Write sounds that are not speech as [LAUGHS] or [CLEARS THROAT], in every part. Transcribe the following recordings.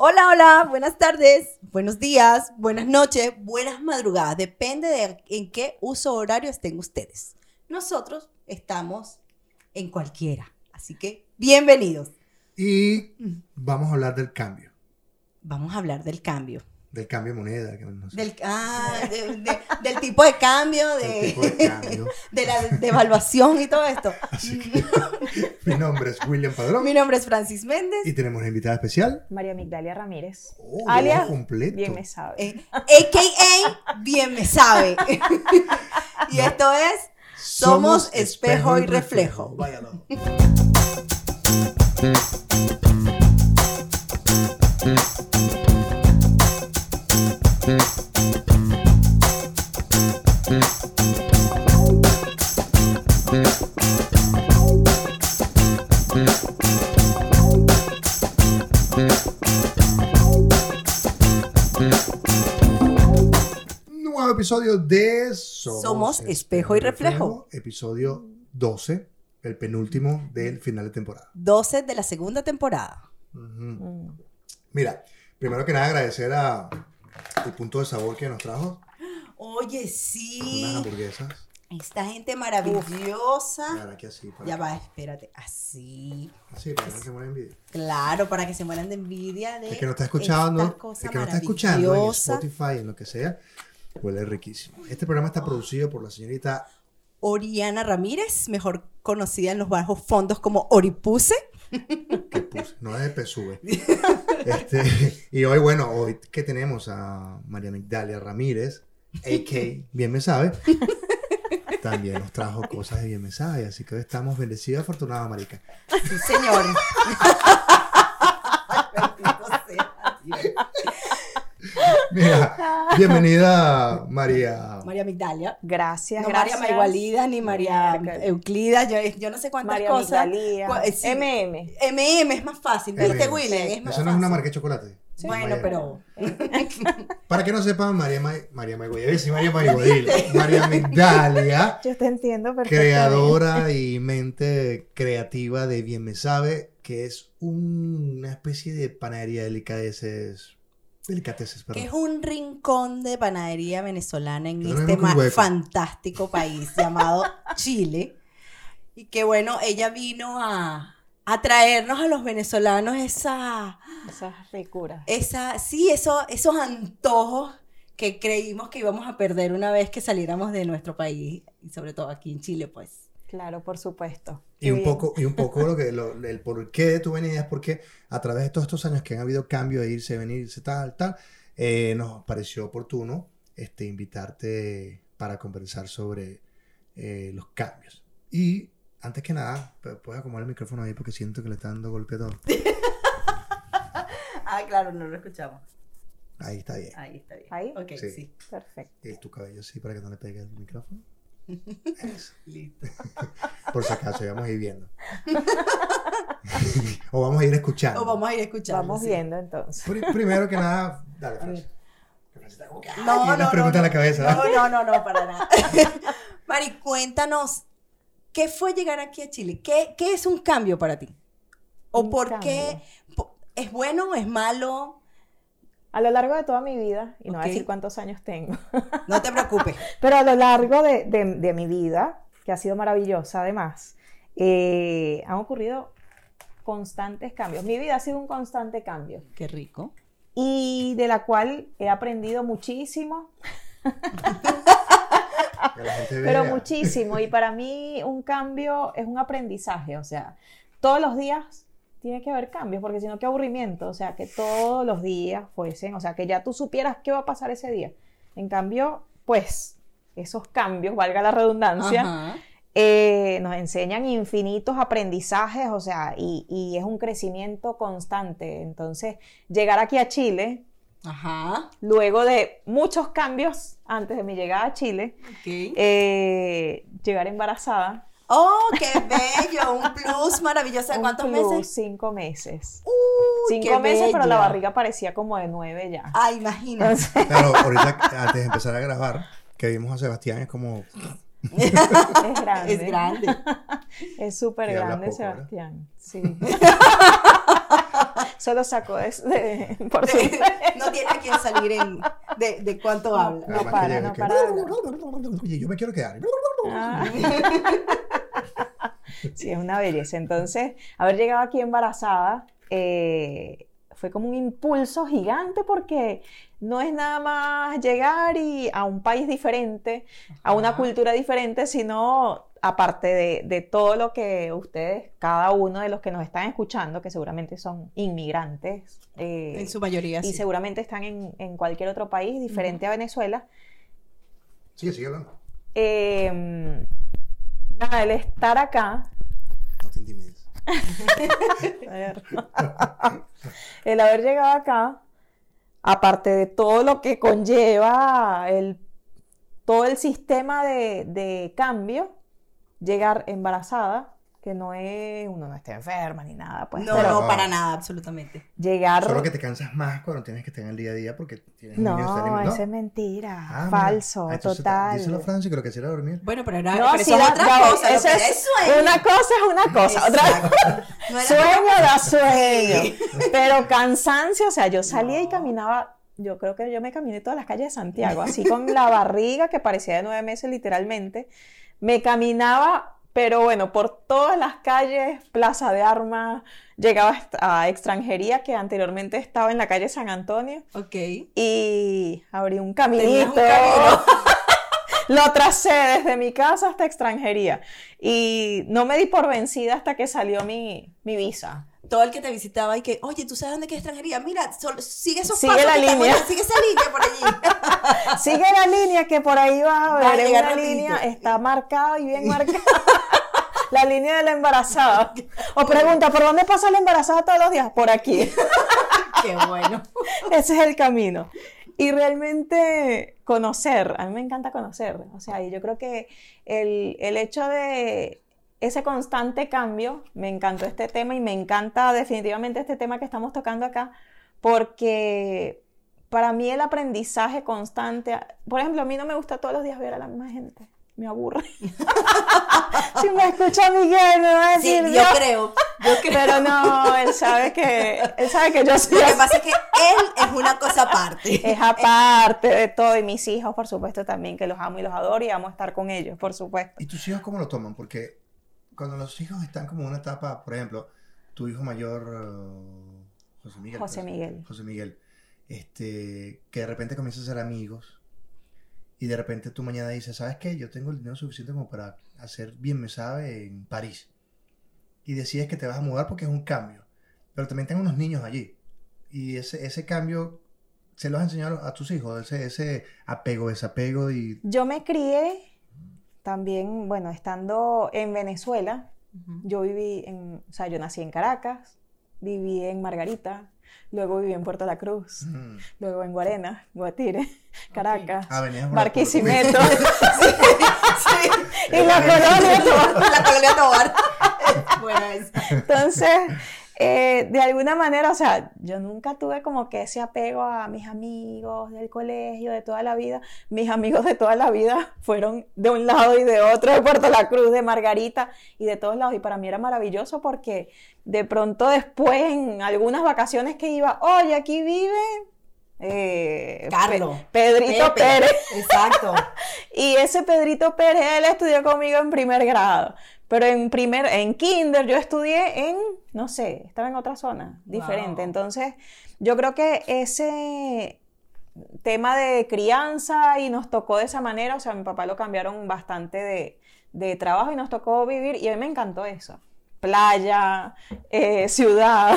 Hola, hola, buenas tardes, buenos días, buenas noches, buenas madrugadas. Depende de en qué uso horario estén ustedes. Nosotros estamos en cualquiera. Así que bienvenidos. Y vamos a hablar del cambio. Vamos a hablar del cambio. Del cambio de moneda. que no sé. Del, ah, de- de- del tipo de cambio, de, tipo de cambio. [LAUGHS] de la devaluación y todo esto. Así que [LAUGHS] [LAUGHS] mi nombre es William Padrón Mi nombre es Francis Méndez, y tenemos una invitada especial. María Migdalia Ramírez. Oh, alias, completo. bien me sabe. eh, a.k.a. Bien Me Sabe. [LAUGHS] [LAUGHS] y esto es Somos Espejo y Reflejo. Váyalo. Episodio de Somos, Somos Espejo y Reflejo. Episodio 12, el penúltimo del final de temporada. 12 de la segunda temporada. Ujú. Mm. Mira, primero que nada agradecer a el punto de sabor que nos trajo. Oye, Unas sí. hamburguesas. Esta gente maravillosa. Claro, aquí así. Para Ya va, espérate. Así. Así, para que se muera de envidia. Claro, para que se mueran de envidia de El que no está escuchando, el que no está escuchando en. Spotify, en lo que sea, huele riquísimo. Este programa está producido por la señorita Oriana Ramírez, mejor conocida en los bajos fondos como Oripuse. [LAUGHS] que puse, no es de PSUV. [LAUGHS] Este, y hoy, bueno, hoy que tenemos a María Migdalia Ramírez, a.k. Bien Me Sabe, [LAUGHS] también nos trajo cosas de Bien Me Sabe, así que hoy estamos bendecidos y afortunados, marica. Sí, señor. [LAUGHS] Mira, [LAUGHS] bienvenida María. María Migdalia. Gracias, No gracias. María Maigualida ni María. Euclida, yo, yo no sé cuántas María cosas. Migdalia. Cua- eh, sí. MM. MM es más fácil, ¿viste. William? Es más Eso no es una fácil. marca de chocolate. Bueno, María- pero [LAUGHS] Para que no sepan, María, Ma- María a decir María Maiguadil, María Migdalia, Yo te entiendo perfectamente. creadora y mente creativa de Bien Me Sabe, que es un- una especie de panadería de delicateces, delicateces, que perdón. es un rincón de panadería venezolana en este hueco. fantástico país llamado [LAUGHS] Chile. Y que bueno, ella vino a, a traernos a los venezolanos esa, Esas ricuras. esa, sí, eso, esos antojos que creímos que íbamos a perder una vez que saliéramos de nuestro país, y sobre todo aquí en Chile, pues. Claro, por supuesto. Y un poco, y un poco lo que, lo- el por qué de tu venida es porque a través de todos estos años que han habido cambios de irse, venirse, tal, tal, eh, nos pareció oportuno este, invitarte para conversar sobre eh, los cambios. Y antes que nada, pu- puedes acomodar el micrófono ahí porque siento que le está dando golpe todo. [LAUGHS] Ah, claro, no lo escuchamos. Ahí está bien. Ahí está bien. ¿Ahí? Ok, Sí. sí. Perfecto. Y tu cabello sí para que no le pegue el micrófono. [LAUGHS] Por si acaso, ya vamos a ir viendo. [LAUGHS] o vamos a ir escuchando. O vamos a ir escuchando. Vamos sí. viendo entonces. Pri- Primero que nada, dale, ay, No, no, no, no. en la cabeza. No, no, no, no, para nada. [LAUGHS] Mari, cuéntanos, ¿qué fue llegar aquí a Chile? ¿Qué, qué es un cambio para ti? ¿O Un por cambio. qué? ¿Es bueno? ¿Es malo? A lo largo de toda mi vida, y no voy a decir cuántos años tengo, No te preocupes. [LAUGHS] pero a lo largo de, de- de mi vida, que ha sido maravillosa además, eh, han ocurrido constantes cambios. Mi vida ha sido un constante cambio. Qué rico. y de la cual he aprendido muchísimo, pero muchísimo. Y para mí un cambio es un aprendizaje, o sea, todos los días tiene que haber cambios, porque si no, qué aburrimiento, o sea, que todos los días fuesen, o sea, que ya tú supieras qué va a pasar ese día. En cambio, pues, esos cambios, valga la redundancia, eh, nos enseñan infinitos aprendizajes, o sea, y, y es un crecimiento constante. Entonces, llegar aquí a Chile, Ajá. luego de muchos cambios antes de mi llegada a Chile, Ok. eh, llegar embarazada. ¡Oh, qué bello! Un plus maravilloso. ¿De un cuántos plus, meses? Cinco meses. Cinco qué meses, pero la barriga parecía como de nueve ya. Ah, imagínate. Claro, ahorita antes de empezar a grabar, que vimos a Sebastián, es como. Es grande. Es grande. Es súper grande poco, ¿verdad? Sebastián. Sí. solo sacó de, de- por su... no tiene a quién salir en, de, de cuánto habla. No para, no que- para de yo me quiero quedar. Ah. [LAUGHS] Sí, es una belleza. Entonces, haber llegado aquí embarazada eh, fue como un impulso gigante porque no es nada más llegar y a un país diferente, a una cultura diferente, sino aparte de, de todo lo que ustedes, cada uno de los que nos están escuchando, que seguramente son inmigrantes, eh, En su mayoría, y sí. seguramente están en, en cualquier otro país diferente a Venezuela, Sigue, sigue hablando. eh, nada, el estar acá No te intimides. El haber llegado acá, aparte de todo lo que conlleva el, todo el sistema de, de cambio, llegar embarazada, que no es, uno no está enferma ni nada, pues, No, pero no, para nada, absolutamente. llegar... Solo que te cansas más cuando tienes que estar en el día a día porque tienes niños No, eso es mentira, Ah, falso, Ah, total. Díselo a Francis que lo que hiciera dormir. Bueno, pero era, No, pero sí, eso es da- otra cosa. lo eso que es- es sueño. Una cosa es una cosa, otra. No [LAUGHS] Sueño da sueño. Pero cansancio, o sea, yo salía y No. caminaba, yo creo que yo me caminé todas las calles de Santiago, así con la barriga que parecía de nueve meses literalmente. Me caminaba, pero bueno, por todas las calles, Plaza de Armas, llegaba a extranjería que anteriormente estaba en la calle San Antonio Ok. y abrí un caminito. un camino. [LAUGHS] Lo tracé desde mi casa hasta extranjería y no me di por vencida hasta que salió mi, mi visa. Todo el que te visitaba y que, oye, ¿tú sabes dónde queda extranjería? Mira, solo- sigue esos Sigue pasos. la línea. Sigue esa línea por allí. [LAUGHS] Sigue la línea que por ahí vas a Va a ver, llegar una rapidito. línea, está marcada y bien marcada. [LAUGHS] La línea de la embarazada. O pregunta, ¿por dónde pasa la embarazada todos los días? Por aquí. [LAUGHS] Qué bueno. Ese es el camino. Y realmente conocer, a mí me encanta conocer. O sea, y yo creo que el, el hecho de ese constante cambio, me encantó este tema y me encanta definitivamente este tema que estamos tocando acá, porque para mí el aprendizaje constante, por ejemplo, a mí no me gusta todos los días ver a la misma gente. Me aburre. [LAUGHS] si me escucha Miguel, me va a Sí, decir, yo "Dios". creo. Yo creo. Pero no, él sabe que, él sabe que yo soy Lo que pasa es que él es una cosa aparte. Es aparte de todo, y mis hijos, por supuesto, también, que los amo y los adoro y amo estar con ellos, por supuesto. ¿Y tus hijos cómo lo toman? Porque cuando los hijos están como en una etapa, por ejemplo, tu hijo mayor, eh, José Miguel. José pues, Miguel. José Miguel, este, que de repente comienza a ser amigos y de repente tú mañana dices, ¿sabes qué? Yo tengo el dinero suficiente como para hacer bien me sabe en París. Y decides que te vas a mudar porque es un cambio. Pero también tengo unos niños allí. Y ese, ese cambio, ¿se los has enseñado a tus hijos? Ese, ese apego, desapego y... Yo me crié también, bueno, estando en Venezuela, yo viví en, o sea, yo nací en Caracas, viví en Margarita, luego viví en Puerto La Cruz, Mm. luego en Guarena, Guatire, Caracas, Ah, Barquisimeto [LAUGHS] Sí. y [LAUGHS] la colonia Tobar. La [LAUGHS] colonia Tobar. Buena esa. Entonces, eh, de alguna manera, o sea, yo nunca tuve como que ese apego a mis amigos del colegio de toda la vida. Mis amigos de toda la vida [LAUGHS] fueron de un lado y de otro, de Puerto La Cruz, de Margarita y de todos lados. Y para mí era maravilloso porque de pronto después, en algunas vacaciones que iba, oye, aquí vive... eh, Carlos. Pe- Pedrito Pepe. Pérez. Exacto. [LAUGHS] Y ese Pedrito Pérez, él estudió conmigo en primer grado. Pero en primer, en kinder yo estudié en, no sé, estaba en otra zona diferente. Wow. Entonces, yo creo que ese tema de crianza y nos tocó de esa manera, o sea, mi papá lo cambiaron bastante de, de trabajo y nos tocó vivir y a mí me encantó eso. Playa, eh, ciudad,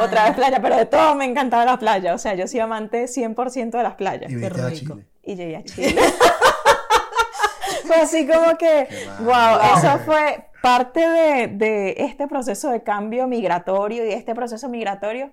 otra vez playa, pero de todo me encantaba la playa. O sea, yo soy amante 100% de las playas Y a rico. [LAUGHS] Chile. y llegué a Chile. Fue así como que, wow, eso fue parte de, de este proceso de cambio migratorio y este proceso migratorio.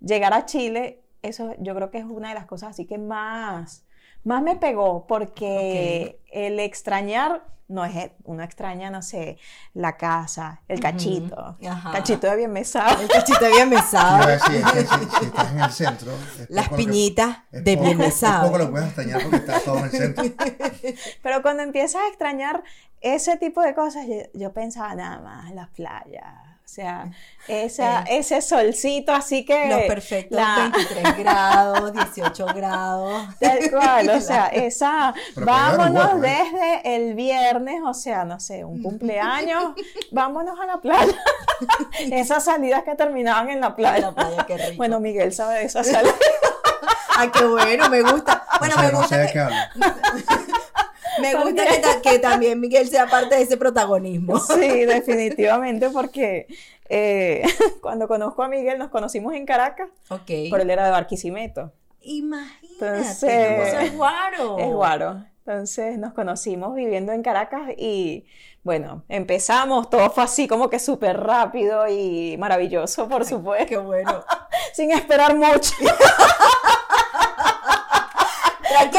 Llegar a Chile, eso yo creo que es una de las cosas así que más, más me pegó, porque el extrañar, no es, uno extraña, no sé, la casa, el cachito, Ajá. cachito de bien mesado. El cachito bien Iba a mesado. es que si, si estás en el centro... es Las que- piñitas es de poco- bien Es mesado. poco lo puedes extrañar porque estás todo en el centro. [LAUGHS] Pero cuando empiezas a extrañar ese tipo de cosas, yo, yo pensaba nada más, las playas, O sea, esa, ese solcito, así que... Los perfectos la- 23 [LAUGHS] grados, 18 grados. Tal cual, o [LAUGHS] sea, esa, Pero vámonos ¿eh? desde el viernes, o sea, no sé, un cumpleaños, [LAUGHS] vámonos a la playa. Esas salidas que terminaban en la playa. la playa, qué rico. Bueno, Miguel sabe de esas salidas. Ay, qué bueno, me gusta. Bueno, no sé, me no sé gusta, de qué. Me gusta que, ta- que también Miguel sea parte de ese protagonismo. [LAUGHS] Sí, definitivamente, porque eh, [LAUGHS] cuando conozco a Miguel, nos conocimos en Caracas, Ok. pero él era de Barquisimeto. Imagínate, Entonces- es guaro. Es guaro. Entonces nos conocimos viviendo en Caracas y bueno, empezamos, todo fue así como que súper rápido y maravilloso, por supuesto, Qué bueno. [LAUGHS] sin esperar mucho.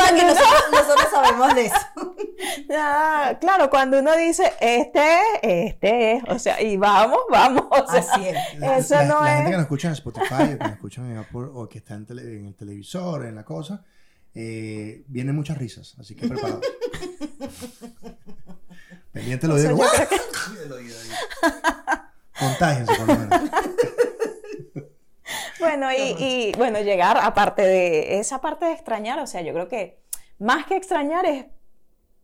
Que nosotros, nosotros sabemos de eso. Nada, [LAUGHS] claro, cuando uno dice, este es, este es, o sea, y vamos, vamos, o sea, Así es. La, Eso la- no la es- gente que nos escucha en Spotify o que nos escuchan en Apple o que está en, tele- en el televisor, en la cosa, eh, vienen muchas risas, así que preparados. [LAUGHS] Pendiente lo digo. Contágense por lo menos. [LAUGHS] Bueno, y, y, bueno, llegar, aparte de esa parte de extrañar, o sea, yo creo que más que extrañar es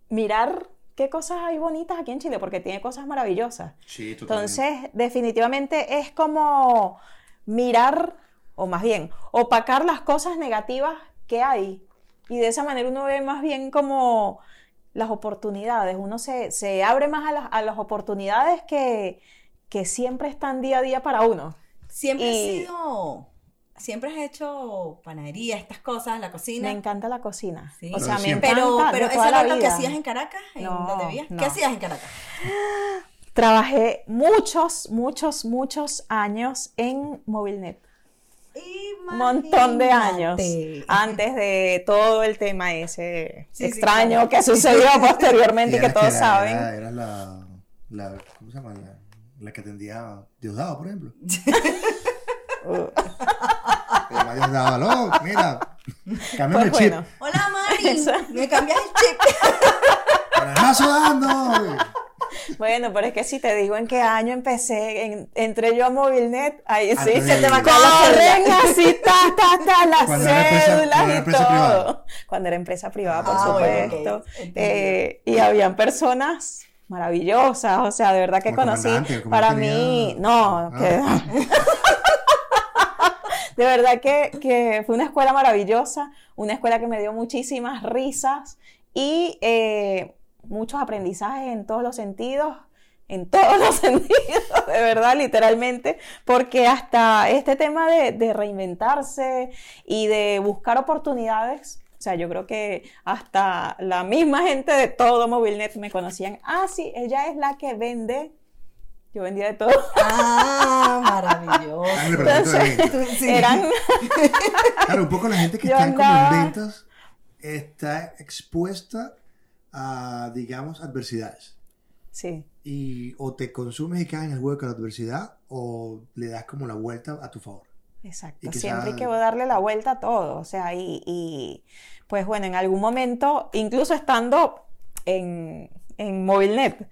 mirar qué cosas hay bonitas aquí en Chile, porque tiene cosas maravillosas. Sí, Entonces, definitivamente es como mirar, o más bien, opacar las cosas negativas que hay. Y de esa manera uno ve más bien como las oportunidades, uno se, se abre más a las, a las oportunidades que, que siempre están día a día para uno. Siempre has Y- sido, siempre has hecho panadería, estas cosas, la Me cocina. encanta la cocina. Sí. O Pero sea, me encanta Pero, pero eso la no es lo que hacías en Caracas, en No, donde vivías. no. ¿Qué hacías en Caracas? Trabajé muchos, muchos, muchos años en Movilnet. Un montón de años antes de todo el tema ese Sí, sí, extraño claro. que sucedió [LAUGHS] posteriormente y que todos era- saben. Era, era la, la, ¿cómo se llama? La, la que atendía Diosdado, por ejemplo. [LAUGHS] Llama Diosdado, aló, mira, cámbiame pues el chip. bueno, Hola Mari, [LAUGHS] me cambias el chip. ¡Pero el mazo dando! bueno, pero es que si te digo en qué año empecé, en- entré yo a Movilnet, ahí sí, Antes se te va a caer la así, ta, ta, ta, [LAUGHS] las Cuando era empresa- cédulas y todo. privada. Cuando era empresa privada, por Ah, supuesto. Eh, y habían personas maravillosas, o sea, de verdad que Como conocí. comandante, Para mí, no, Ah. que... [LAUGHS] De verdad que, que fue una escuela maravillosa, una escuela que me dio muchísimas risas y eh, muchos aprendizajes en todos los sentidos, en todos [LAUGHS] los sentidos, de verdad, literalmente, porque hasta este tema de, de reinventarse y de buscar oportunidades, o sea, yo creo que hasta la misma gente de todo Movilnet me conocían, ah, sí, ella es la que vende, yo vendía de todo, Ah, [LAUGHS] maravilloso. Ah. Tú- sí. eran... [LAUGHS] Claro, un poco la gente que Yo está como andaba- en ventas está expuesta a, digamos, adversidades. Sí. Y o te consumes y caes en el hueco de la adversidad o le das como la vuelta a tu favor. Exacto, Y siempre hay que darle la vuelta a todo, o sea, y, y, pues bueno, en algún momento, incluso estando en, en Movilnet,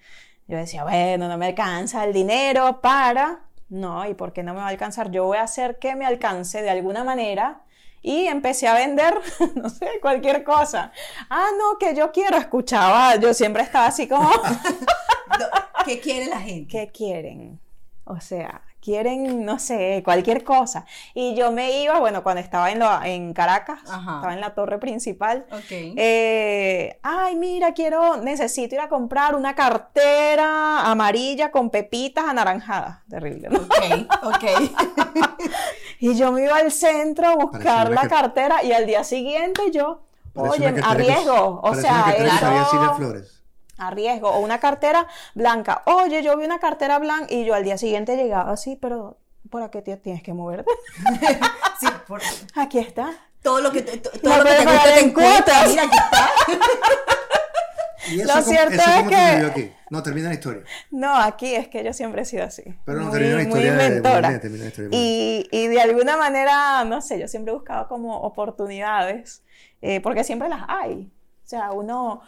yo decía, bueno, no me alcanza el dinero para, no, ¿y por qué no me va a alcanzar? Yo voy a hacer que me alcance de alguna manera y empecé a vender, [LAUGHS] no sé, cualquier cosa. Ah, no, que yo quiero, escuchaba, yo siempre estaba así como... [LAUGHS] ¿Qué quiere la gente? ¿qué quieren? O sea, quieren, no sé, cualquier cosa. Y yo me iba, bueno, cuando estaba en, lo- en Caracas, Ajá. estaba en la torre principal. Ok. eh, ay, mira, quiero, necesito ir a comprar una cartera amarilla con pepitas anaranjadas. Terrible, ¿no? ok, ok. [LAUGHS] Y yo me iba al centro a buscar la que- cartera y al día siguiente yo, Parece oye, cartera que- arriesgo. O parece sea, que eso Flores. A riesgo. O una cartera blanca. Oye, yo vi una cartera blanca y yo al día siguiente llegaba así, pero ¿por qué tienes que moverte? [LAUGHS] Sí, por- [LAUGHS] Aquí está. todo lo que te, to- todo No lo que te gusta te en encuentra. cuotas. Mira, aquí está. [LAUGHS] ¿Y eso, Lo cómo- cierto eso es que- aquí? No, termina la historia. No, aquí es que yo siempre he sido así. Pero no muy, termina la muy historia de- inventora. de- termina la historia de- y, y de alguna manera, no sé, yo siempre he buscado como oportunidades, eh, porque siempre las hay. O sea, uno,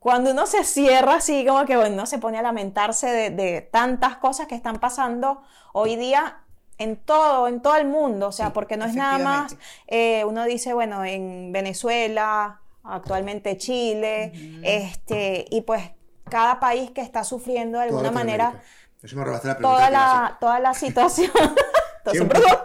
cuando uno se cierra así, como que bueno, se pone a lamentarse de, de tantas cosas que están pasando hoy día en todo, en todo el mundo, o sea, Sí, porque no es nada más, eh, uno dice, bueno, en Venezuela, actualmente Chile, este, y pues cada país que está sufriendo de alguna manera la toda la, toda la situación. [LAUGHS] Entonces,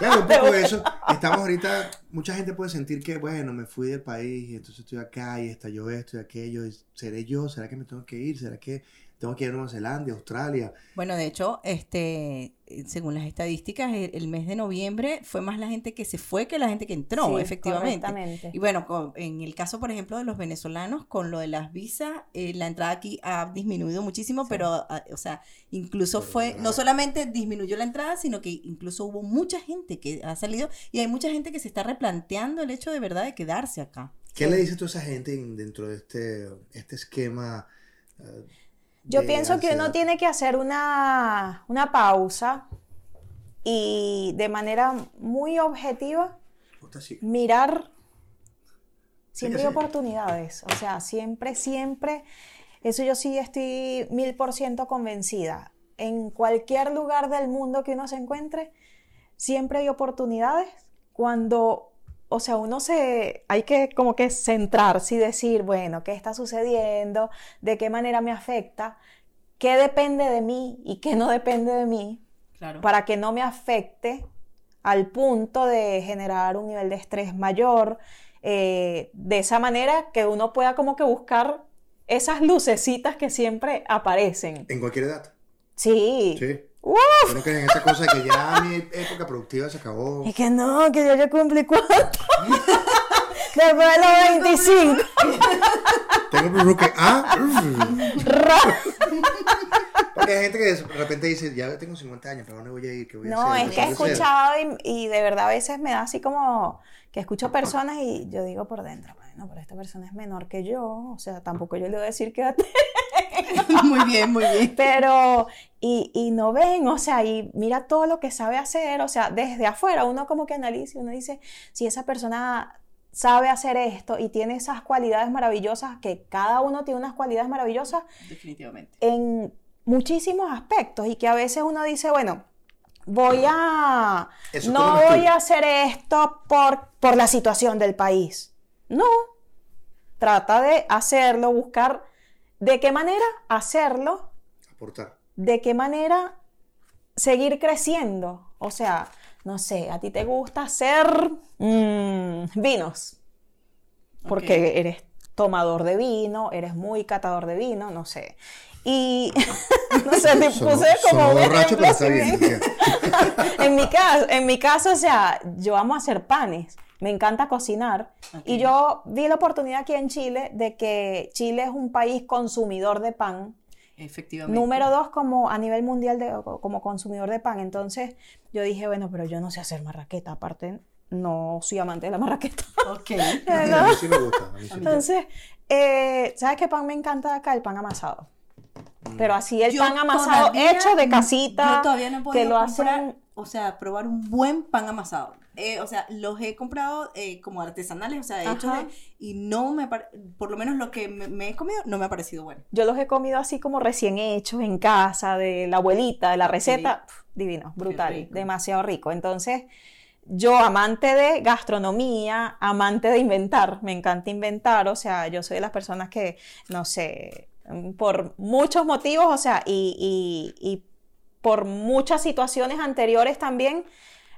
Claro, un poco de [LAUGHS] eso. Estamos ahorita, mucha gente puede sentir que, bueno, me fui del país y entonces estoy acá y estalló esto y aquello. y ¿Seré yo? ¿Será que me tengo que ir? ¿Será que tengo que ir a Nueva Zelanda, Australia? Bueno, de hecho, este, eh, según las estadísticas, el, el mes de noviembre fue más la gente que se fue que la gente que entró, Sí, efectivamente. Y bueno, con- en el caso, por ejemplo, de los venezolanos, con lo de las visas, eh, la entrada aquí ha disminuido muchísimo, pero, ah, o sea, incluso Pero, fue, ¿verdad? no solamente disminuyó la entrada, sino que incluso hubo mucha gente que ha salido y hay mucha gente que se está replanteando el hecho de verdad de quedarse acá. ¿Qué le dices tú a esa gente en- dentro de este, este esquema? eh, Yo pienso que uno tiene que hacer una, una pausa y de manera muy objetiva mirar siempre sí. hay oportunidades. O sea, siempre, siempre, eso yo sí estoy mil por ciento convencida. En cualquier lugar del mundo que uno se encuentre, siempre hay oportunidades cuando, o sea, uno se, hay que como que centrarse y decir, bueno, ¿qué está sucediendo? ¿De qué manera me afecta? ¿Qué depende de mí y qué no depende de mí? Claro. para que no me afecte al punto de generar un nivel de estrés mayor, eh, de esa manera que uno pueda como que buscar esas lucecitas que siempre aparecen. En cualquier edad. Sí. Sí. ¡Uf! Yo no creo en esa cosa de que ya mi época productiva se acabó. Y que no, que yo ya cumplí cuánto. Después de los 25. Tengo un rookie. Ah, Porque hay gente que de repente dice, ya tengo 50 años, ¿para dónde voy a ir? ¿Qué voy a No, hacer? es que he ¿Qué voy a hacer?" escuchado y, y de verdad a veces me da así como que escucho personas y yo digo por dentro, bueno, pero esta persona es menor que yo, o sea, tampoco yo le voy a decir quédate [LAUGHS] muy bien, muy bien. Pero, y, y no ven, o sea, y mira todo lo que sabe hacer, o sea, desde afuera uno como que analiza y uno dice, si esa persona sabe hacer esto y tiene esas cualidades maravillosas, que cada uno tiene unas cualidades maravillosas Definitivamente. en muchísimos aspectos y que a veces uno dice, bueno, voy a, Eso no voy a hacer esto por, por la situación del país. No, trata de hacerlo, buscar de qué manera hacerlo Aportar. de qué manera seguir creciendo. O sea, no sé, a ti te gusta hacer mm, vinos, porque eres tomador de vino, eres muy catador de vino, no sé. Y [LAUGHS] no sé, te puse como un borracho, ejemplo pero está bien. [LAUGHS] en mi caso, en mi caso, o sea, yo amo hacer panes, me encanta cocinar Ok. y yo vi la oportunidad aquí en Chile de que Chile es un país consumidor de pan Efectivamente. Número dos, como a nivel mundial de, como consumidor de pan. Entonces yo dije, bueno, pero yo no sé hacer marraqueta. Aparte, no soy amante de la marraqueta. Ok. [LAUGHS] A mí sí me gusta. a mí sí me gusta. Entonces, eh, ¿sabes qué pan me encanta acá? El pan amasado. Mm. Pero así el Yo pan amasado todavía- hecho de casita. Yo todavía no he que podido lo comprar, hacen. o sea, probar un buen pan amasado. Eh, o sea, los he comprado eh, como artesanales, o sea, hechos de, y no me, por lo menos lo que me, me he comido, no me ha parecido bueno. Yo los he comido así como recién hechos en casa, de la abuelita, de la receta. Divino, brutal, rico. demasiado rico. Entonces, yo amante de gastronomía, amante de inventar, me encanta inventar, o sea, yo soy de las personas que, no sé, mm, por muchos motivos, o sea, y, y- y por muchas situaciones anteriores también,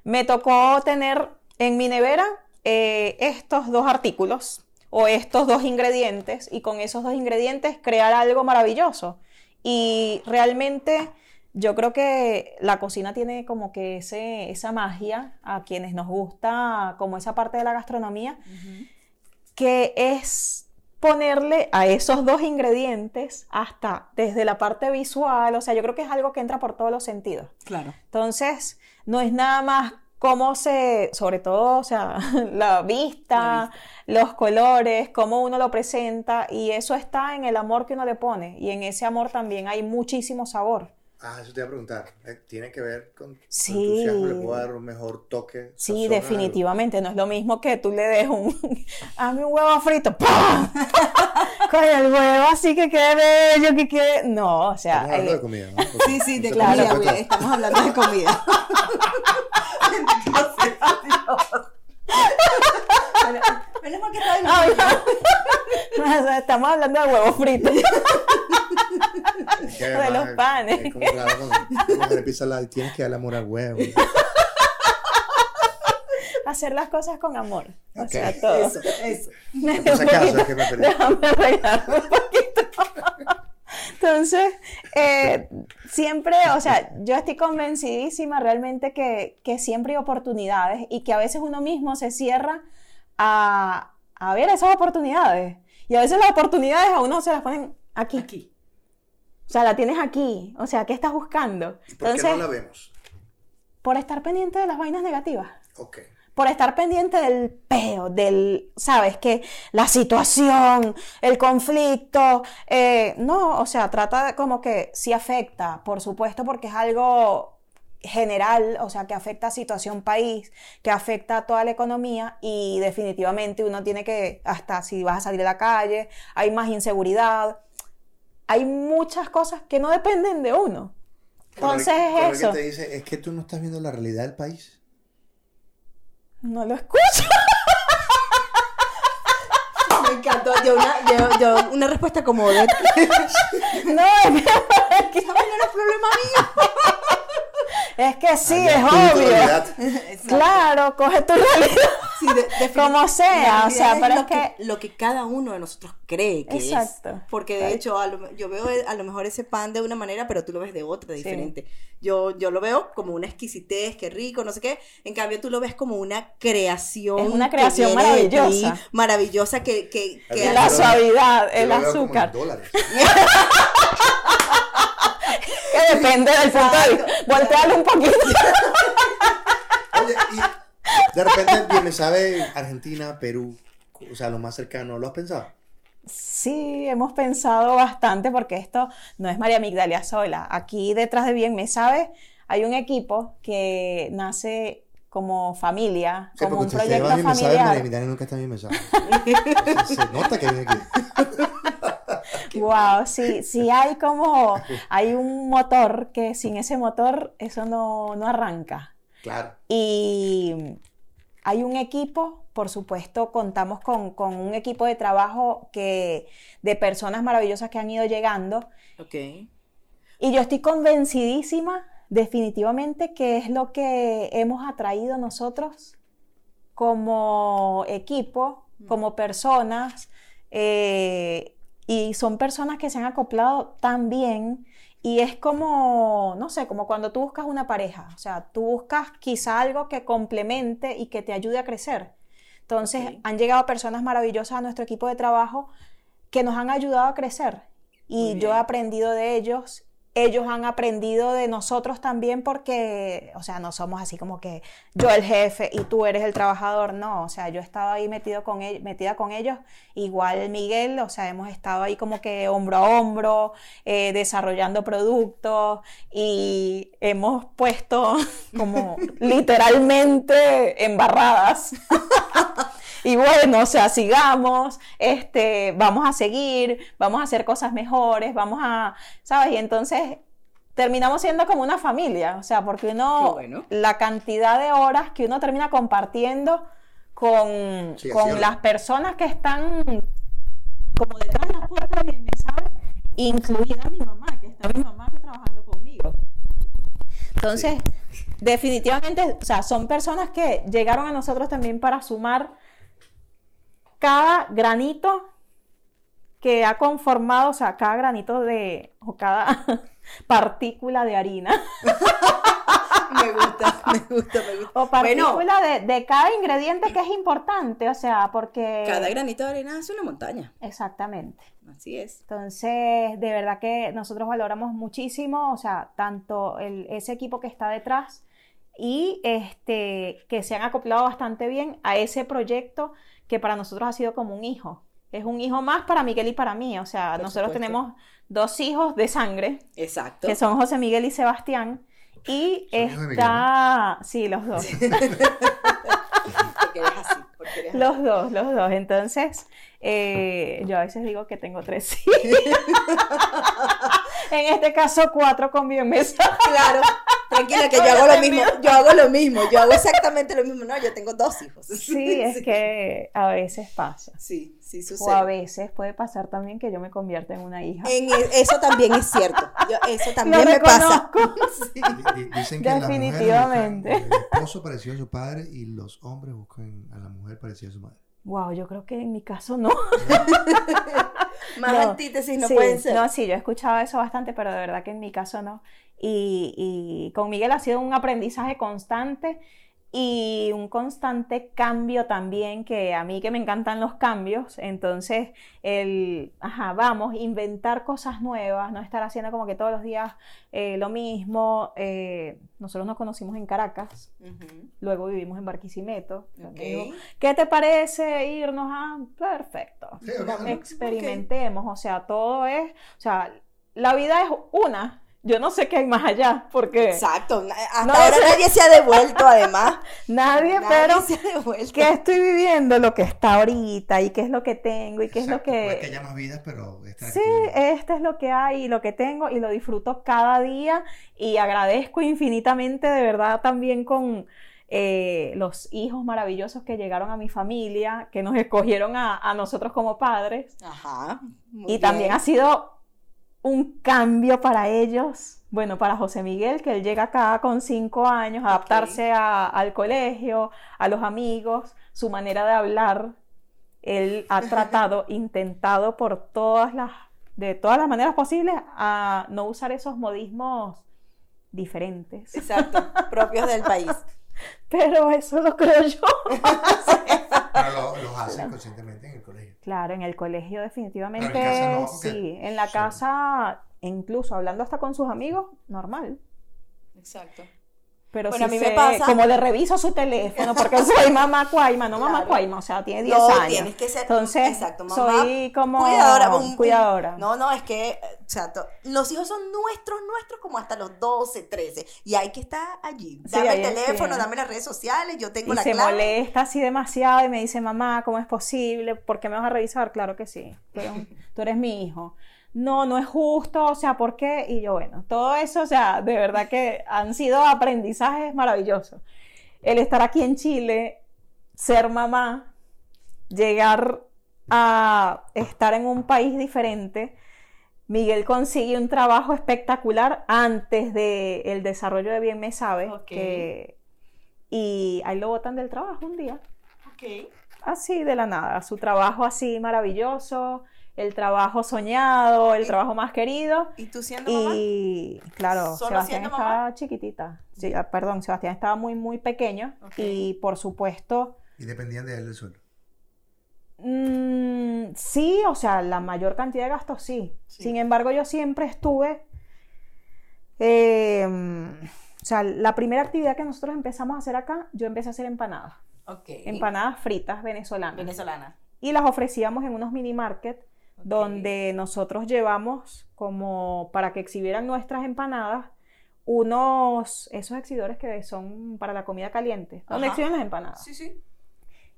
me tocó tener en mi nevera eh, estos dos artículos o estos dos ingredientes y con esos dos ingredientes crear algo maravilloso. Y realmente yo creo que la cocina tiene como que ese, esa magia a quienes nos gusta como esa parte de la gastronomía, que es ponerle a esos dos ingredientes hasta desde la parte visual, o sea, yo creo que es algo que entra por todos los sentidos. Claro. Entonces, no es nada más cómo se, sobre todo, o sea, [LAUGHS] la vista, los colores, cómo uno lo presenta, y eso está en el amor que uno le pone, y en ese amor también hay muchísimo sabor. Ah, eso te iba a preguntar. Eh, ¿Tiene que ver con tu Sí. entusiasmo? ¿Le puedo dar un mejor toque? Sí, definitivamente, no es lo mismo que tú le des un, [LAUGHS] hazme un huevo frito, ¡pam! [LAUGHS] con el huevo así que quede bello, que quede... No, o sea... Estamos hablando eh, de comida, ¿no? Porque Sí, sí, de comida. Estamos hablando de comida. [LAUGHS] Entonces, adiós. Menos- mal que sea, estamos hablando de huevos fritos. De los panes. Es como raro cuando cuando le pisas la... Tienes que darle amor al huevo. [LAUGHS] Hacer las cosas con amor. O sea, todo. Eso, eso. Por si acaso, es que me perdí. Déjame arreglarme un poquito. Entonces, eh, siempre, o sea, yo estoy convencidísima realmente que, que siempre hay oportunidades y que a veces uno mismo se cierra a, a ver esas oportunidades. Y a veces las oportunidades a uno se las ponen aquí. Aquí. O sea, la tienes aquí. O sea, ¿qué estás buscando? ¿Por qué Entonces, no la vemos? por estar pendiente de las vainas negativas Ok. por estar pendiente del peo, del, sabes, que la situación, el conflicto, eh, no, o sea, trata de como que sí afecta, por supuesto, porque es algo general, o sea, que afecta a situación país, que afecta a toda la economía y definitivamente uno tiene que, hasta si vas a salir a la calle, hay más inseguridad, hay muchas cosas que no dependen de uno. Entonces Pero lo- pero es lo eso. que te dice es que tú no estás viendo la realidad del país. No lo escucho. Me encantó. Yo una, yo, yo una respuesta como de. [LAUGHS] No, es que, ¿Sabes? No es problema mío. Es que sí, Allá es obvio. realidad. [LAUGHS] Claro, coge tu realidad. Sí, de- [LAUGHS] defini- Como sea, o sea, pero lo es que- lo que cada uno de nosotros cree que Exacto. es. Porque de hecho, a lo- yo veo a lo mejor ese pan de una manera, pero tú lo ves de otra, diferente. Yo, yo lo veo como una exquisitez, qué rico, no sé qué. En cambio, tú lo ves como una creación. Es una que creación de ti, maravillosa. maravillosa que, que, que La suavidad, el azúcar. [LAUGHS] depende del punto de vista. Voltealo un poquito. Oye, y de repente bien me sabe Argentina, Perú, o sea, lo más cercano, ¿lo has pensado? Sí, hemos pensado bastante porque esto no es María Migdalia sola. Aquí detrás de Bien Me Sabe hay un equipo que nace como familia, Sí, como un proyecto familiar. María Milena nunca está bien me sabe. [LAUGHS] O sea, se nota que viene aquí. Wow, sí, sí hay como, hay un motor que sin ese motor eso no, no arranca. Claro. Y hay un equipo, por supuesto, contamos con, con un equipo de trabajo que, de personas maravillosas que han ido llegando. Ok. Y yo estoy convencidísima, definitivamente, que es lo que hemos atraído nosotros como equipo, como personas. eh, y son personas que se han acoplado tan bien. Y es como, no sé, como cuando tú buscas una pareja. O sea, tú buscas quizá algo que complemente y que te ayude a crecer. Entonces, han llegado personas maravillosas a nuestro equipo de trabajo que nos han ayudado a crecer. Y yo he aprendido de ellos. Ellos han aprendido de nosotros también porque, o sea, no somos así como que yo el jefe y tú eres el trabajador, no, o sea, yo he estado ahí metido con ellos, metida con ellos, igual Miguel, o sea, hemos estado ahí como que hombro a hombro, eh, desarrollando productos y hemos puesto [LAUGHS] como [LAUGHS] literalmente embarradas. [LAUGHS] Y bueno, o sea, sigamos, este, vamos a seguir, vamos a hacer cosas mejores, vamos a, ¿sabes? Y entonces terminamos siendo como una familia, o sea, porque uno, bueno. la cantidad de horas que uno termina compartiendo con, Sí, con las personas que están como detrás de las puertas de mi mesa, incluida mi mamá, que está mi mamá trabajando conmigo. Entonces, definitivamente, o sea, son personas que llegaron a nosotros también para sumar cada granito que ha conformado, o sea, cada granito de, o cada [LAUGHS] partícula de harina, [LAUGHS] Me gusta, me gusta, me gusta. o Bueno, partícula de, de cada ingrediente que es importante, o sea, porque... cada granito de arena es una montaña. Exactamente. Así es. Entonces, de verdad que nosotros valoramos muchísimo, o sea, tanto el- ese equipo que está detrás y este, que se han acoplado bastante bien a ese proyecto que para nosotros ha sido como un hijo. Es un hijo más para Miguel y para mí. O sea, Por nosotros supuesto. tenemos dos hijos de sangre, Exacto. que son José Miguel y Sebastián. Y ¿Son hijos de Miguel, está, sí, los dos. [LAUGHS] Porque eres así. porque querías- Los dos, los dos. Entonces, eh, yo a veces digo que tengo tres hijos. [LAUGHS] en este caso, cuatro con bienmesa. Claro, tranquila que yo hago lo mismo, yo hago lo mismo, yo hago exactamente lo mismo, no, yo tengo dos hijos. Sí, es que a veces pasa. Sí, sí O a sucede. veces puede pasar también que yo me convierta en una hija. En e- eso también es cierto, yo- eso [LAUGHS] también Lo me pasa. Sí. Di- di- Dicen que Definitivamente. buscan el esposo parecido a su padre y los hombres buscan a la mujer parecida a su madre. Wow, yo creo que en mi caso no. [LAUGHS] Más No, antítesis no sí, pueden ser. No, sí, yo he escuchado eso bastante, pero de verdad que en mi caso no. Y, y con Miguel ha sido un aprendizaje constante y un constante cambio también, que a mí que me encantan los cambios, entonces el, ajá, vamos, inventar cosas nuevas, no estar haciendo como que todos los días eh, lo mismo. Eh, nosotros nos conocimos en Caracas, luego vivimos en Barquisimeto. ok. Me dijo, ¿Qué te parece irnos a...? Perfecto. Sí. Experimentemos, o sea, todo es, o sea, la vida es una. Yo no sé qué hay más allá, porque Exacto, hasta No ahora sé. nadie se ha devuelto además. [LAUGHS] nadie, Nadie pero se ha devuelto. que estoy viviendo lo que está ahorita y qué es lo que tengo y qué es lo Puede que que... haya más vidas, pero Sí, este es lo que hay y lo que tengo y lo disfruto cada día y agradezco infinitamente de verdad también con eh, los hijos maravillosos que llegaron a mi familia, que nos escogieron a, a nosotros como padres Ajá. muy y bien. también ha sido un cambio para ellos. Bueno, para José Miguel, que él llega acá con cinco años, adaptarse a- al colegio, a los amigos, su manera de hablar. Él ha tratado, intentado por todas las, de todas las maneras posibles, a no usar esos modismos diferentes. Exacto, propios del país. [LAUGHS] Pero eso lo creo yo. [LAUGHS] [LAUGHS] Pero lo- los hacen conscientemente en el colegio. Claro, en el colegio definitivamente Pero en casa no, porque- sí. En la Sí. casa, incluso hablando hasta con sus amigos, normal. Exacto. Pero Bueno, sí a mí me pasa- como le reviso su teléfono, porque soy [LAUGHS] mamá cuaima, no mamá Claro. cuaima, o sea, tiene 10 No, años. tienes que ser. Entonces, exacto, mamá. soy como Cuidadora. un- cuidadora. No, no, es que, o sea, los hijos son nuestros, nuestros, como hasta los 12, 13. Y hay que estar allí. Dame el teléfono, dame las redes sociales, yo tengo y la se clave. molesta así demasiado y me dice, mamá, ¿cómo es posible? ¿Por qué me vas a revisar? Claro que sí, tú eres, un- tú eres mi hijo. No, no es justo, o sea, ¿por qué? Y yo, bueno, todo eso, o sea, de verdad que han sido aprendizajes maravillosos. El estar aquí en Chile, ser mamá, llegar a estar en un país diferente. Miguel consigue un trabajo espectacular antes del desarrollo de Bien Me Sabe, Ok. que y ahí lo botan del trabajo un día, Ok. así de la nada, su trabajo así maravilloso, el trabajo soñado, el Y- trabajo más querido. ¿Y tú siendo mamá? Y claro, ¿Solo Sebastián estaba chiquitita. Sí, ah, perdón, Sebastián estaba muy, muy pequeño. Y por supuesto, Y dependían de él del sueldo. mm, sí, o sea, la mayor cantidad de gastos sí. Sí. Sin embargo, yo siempre estuve. eh, o sea, la primera actividad que nosotros empezamos a hacer acá, yo empecé a hacer empanadas. Ok. Empanadas fritas venezolanas. Venezolana. y las ofrecíamos en unos mini market Donde nosotros llevamos como para que exhibieran nuestras empanadas unos esos exhibidores que son para la comida caliente donde Ajá. exhiben las empanadas Sí, sí.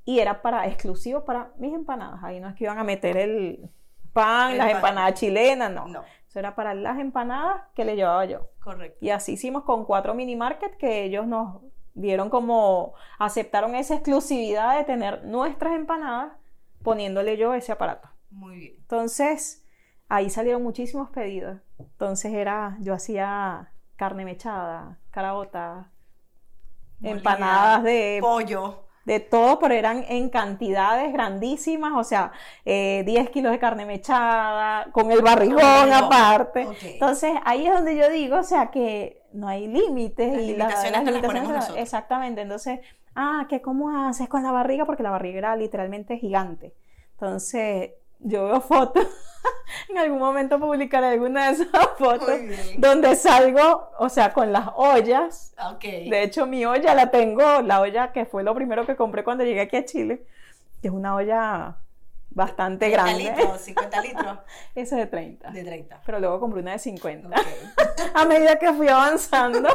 y era para exclusivo para mis empanadas ahí no es que iban a meter el pan El las pan. empanadas chilenas no. No, eso era para las empanadas que le llevaba yo correcto. y así hicimos con cuatro mini market que ellos nos dieron como aceptaron esa exclusividad de tener nuestras empanadas poniéndole yo ese aparato. Muy bien. Entonces, ahí salieron muchísimos pedidos. Entonces era, yo hacía carne mechada, caraota, empanadas de, Pollo. de todo, pero eran en cantidades grandísimas, o sea, eh, 10 kilos de carne mechada, con el barrigón aparte. Entonces, ahí es donde yo digo, o sea, que no hay límites. Las y limitaciones nosotros. Exactamente. Entonces, ah, que cómo haces con la barriga, porque la barriga era literalmente gigante. Entonces, yo veo fotos, [LAUGHS] en algún momento publicaré alguna de esas [LAUGHS] fotos, donde salgo, o sea, con las ollas. De hecho, mi olla la tengo, la olla que fue lo primero que compré cuando llegué aquí a Chile, que es una olla bastante 30 grande. litros, 50 [LAUGHS] litros. Esa de 30. De 30. Pero luego compré una de 50. Ok. A medida que fui avanzando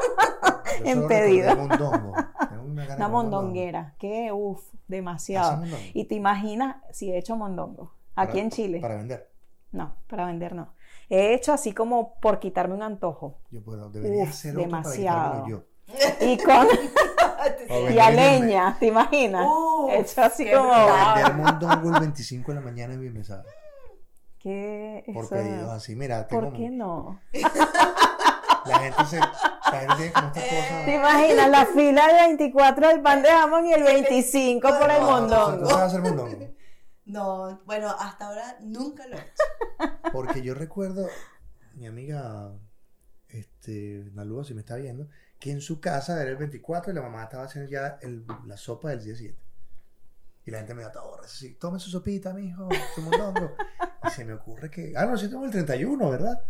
en pedido. mondongo. Es un una mondonguera, que uff, ¿Haces demasiado. mondongo? Y te imaginas si he hecho mondongo aquí Para- en Chile. Para vender. No, para vender no. He hecho así como por quitarme un antojo. Yo puedo, debería Uf, hacer otro demasiado. para [LAUGHS] yo. Y con [LAUGHS] y a leña, ¿te imaginas? Uf, He hecho así como. brutal. Vender mondongo el 25 de la mañana en mi mesa. ¿Qué? Por Eso- pedidos así. Mira, tengo, ¿Por qué no? la gente se. La gente tiene como esta cosa. ¿Te imaginas la fila del 24 del pan de jamón y el [LAUGHS] 25 por el No, ¿Tú mondongo? sabes hacer mondongo? No, bueno, hasta ahora nunca lo he hecho. [LAUGHS] Porque yo recuerdo, mi amiga este, Nalúa, si me está viendo, que en su casa era el 24 y la mamá estaba haciendo ya el- la sopa del día siguiente. Y la gente me da todo así, tome su sopita, mijo, su mondongo. Y se me ocurre que, ah, no, sí, tengo el 31, ¿verdad?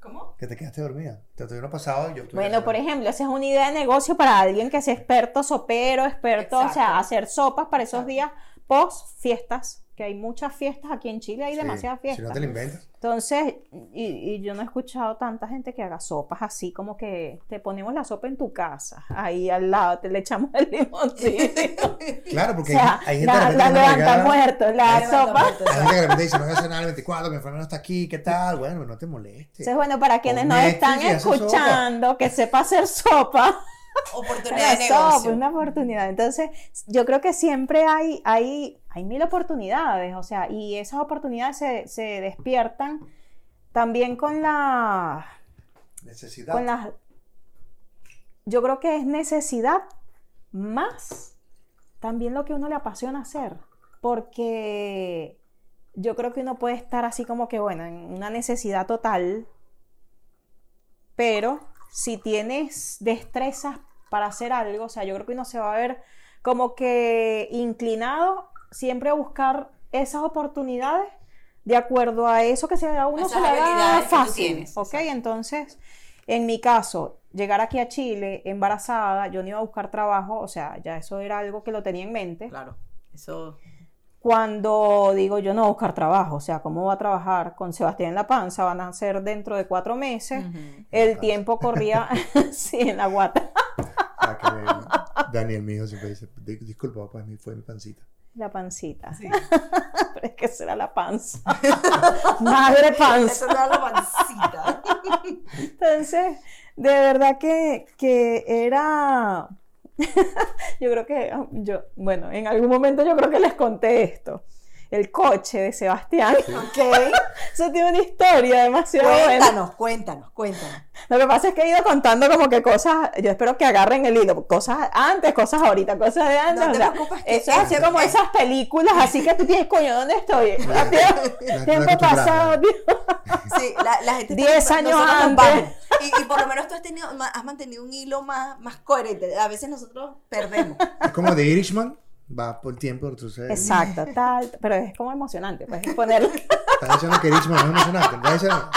¿Cómo? Que te quedaste dormida. El 31 pasado yo Bueno, por ejemplo, esa es una idea de negocio para alguien que sea experto sopero, experto, o sea, hacer sopas para esos Exacto. días post fiestas, que hay muchas fiestas aquí en Chile, hay Sí, demasiadas Si fiestas. no te lo inventas. Entonces, y, y yo no he escuchado tanta gente que haga sopas así, como que te ponemos la sopa en tu casa, ahí al lado, te le echamos el limoncito. [LAUGHS] Claro, o porque sea, hay, hay gente que la, levanta muertos, la Levanta sopa. Hay gente que de repente dice, no voy a hacer nada el 24, mi enfermero está aquí, ¿qué tal? Bueno, no te molestes. Entonces, bueno, para quienes nos están escuchando, que sepa hacer sopa, [LAUGHS] Oportunidad de negocio. una oportunidad. Entonces, yo creo que siempre hay, hay, hay mil oportunidades, o sea, y esas oportunidades se, se despiertan también con la, Necesidad. con las, yo creo que es necesidad más también lo que uno le apasiona hacer, porque yo creo que uno puede estar así como que, bueno, en una necesidad total, pero si tienes destrezas para hacer algo, o sea, yo creo que uno se va a ver como que inclinado siempre a buscar esas oportunidades de acuerdo a eso que se a uno se le fácil, tienes, ¿ok? exacto. Entonces, en mi caso, llegar aquí a Chile embarazada, yo no iba a buscar trabajo, o sea, ya eso era algo que lo tenía en mente. Claro, eso. Cuando digo yo no voy a buscar trabajo, o sea, ¿cómo va a trabajar con Sebastián en la panza? Van a ser dentro de cuatro meses. El tiempo corría, [LAUGHS] sí, en la guata. Ah, que Daniel, mi hijo, siempre dice, "Di- disculpa, papá, fue mi pancita. La pancita. Sí. [LAUGHS] Pero es que será la panza. [LAUGHS] Madre panza. Eso era la pancita. Entonces, de verdad que, que era. [LAUGHS] yo creo que yo, bueno, en algún momento yo creo que les conté esto. El coche de Sebastián. ok. Eso tiene una historia demasiado buena. Cuéntanos, cuéntanos, cuéntanos. Lo que pasa es que he ido contando como que cosas, yo espero que agarren el hilo, cosas antes, cosas ahorita, cosas de antes. No o te sea, preocupes que eso es así ese- como esas películas, así que tú tienes, coño, ¿dónde estoy? [LAUGHS] La- Tiempo la pasado. Sí, la, la gente. Diez está- años nosotros nos antes. Y, y por lo menos tú has, tenido, has mantenido un hilo más, más coherente. A veces nosotros perdemos. Es como de Irishman, va por tiempo, entonces. Exacto, tal, pero es como emocionante, pues ponerlo. [LAUGHS] Estás diciendo que Irishman no es emocionante. ¿Estás diciendo?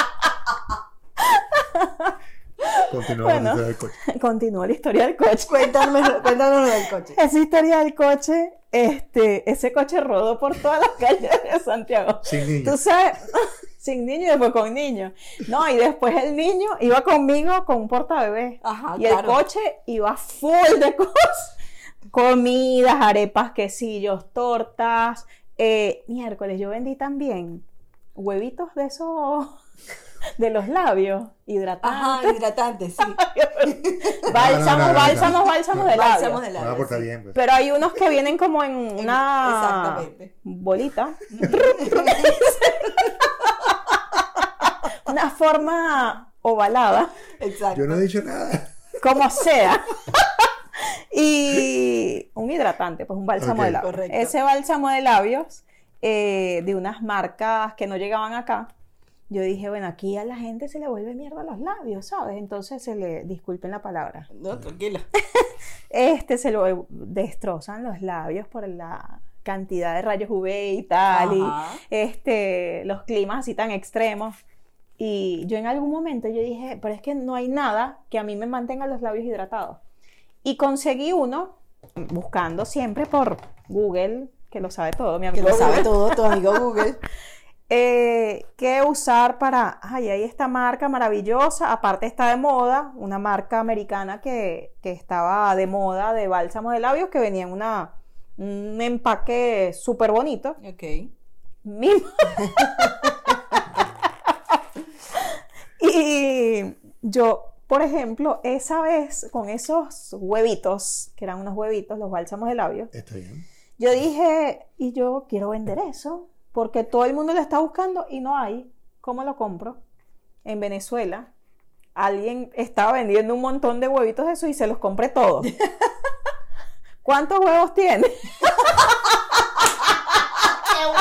Continúa Bueno. la historia del coche. Continúa la historia del coche. Cuéntanos, cuéntanos del coche. Esa historia del coche, este, ese coche rodó por todas las calles de Santiago. Sin niño. Tú sabes, [LAUGHS] sin niño y después con niño. No, y después el niño iba conmigo con un portabebé. Ajá, y el claro. coche iba full de cosas. Comidas, arepas, quesillos, tortas. Eh, miércoles, yo vendí también huevitos de esos, [LAUGHS] de los labios, hidratantes. Ajá, hidratante, sí. [LAUGHS] Bálsamos, bálsamos, bálsamos de Bálsamos labios. de labios, sí. bien, pues. Pero hay unos que vienen como en una Exactamente. bolita. [LAUGHS] una forma ovalada, Exacto. Yo no he dicho nada. como sea. Y un hidratante, pues un bálsamo de labios. Correcto. Ese bálsamo de labios eh, de unas marcas que no llegaban acá. Yo dije, bueno, aquí a la gente se le vuelve mierda los labios, ¿sabes? Entonces se le, disculpen la palabra, No, tranquila. [LAUGHS] este se lo destrozan los labios por la cantidad de rayos UV y tal, y este, los climas así tan extremos. Y yo en algún momento yo dije, pero es que no hay nada que a mí me mantenga los labios hidratados. Y conseguí uno, buscando siempre por Google, que lo sabe todo, mi Que amigo lo sabe Google. todo tu [LAUGHS] amigo Google. eh, ¿qué usar para, ay, hay esta marca maravillosa, aparte está de moda, una marca americana que, que estaba de moda de bálsamos de labios que venía en una, un empaque súper bonito. Ok. Mismo. [LAUGHS] [LAUGHS] y yo, por ejemplo, esa vez con esos huevitos, que eran unos huevitos, los bálsamos de labios, Está bien. yo dije, y yo quiero vender eso, porque todo el mundo lo está buscando y no hay. ¿Cómo lo compro? En Venezuela, alguien estaba vendiendo un montón de huevitos de eso y se los compré todos. [LAUGHS] ¿Cuántos huevos tiene? ¡Qué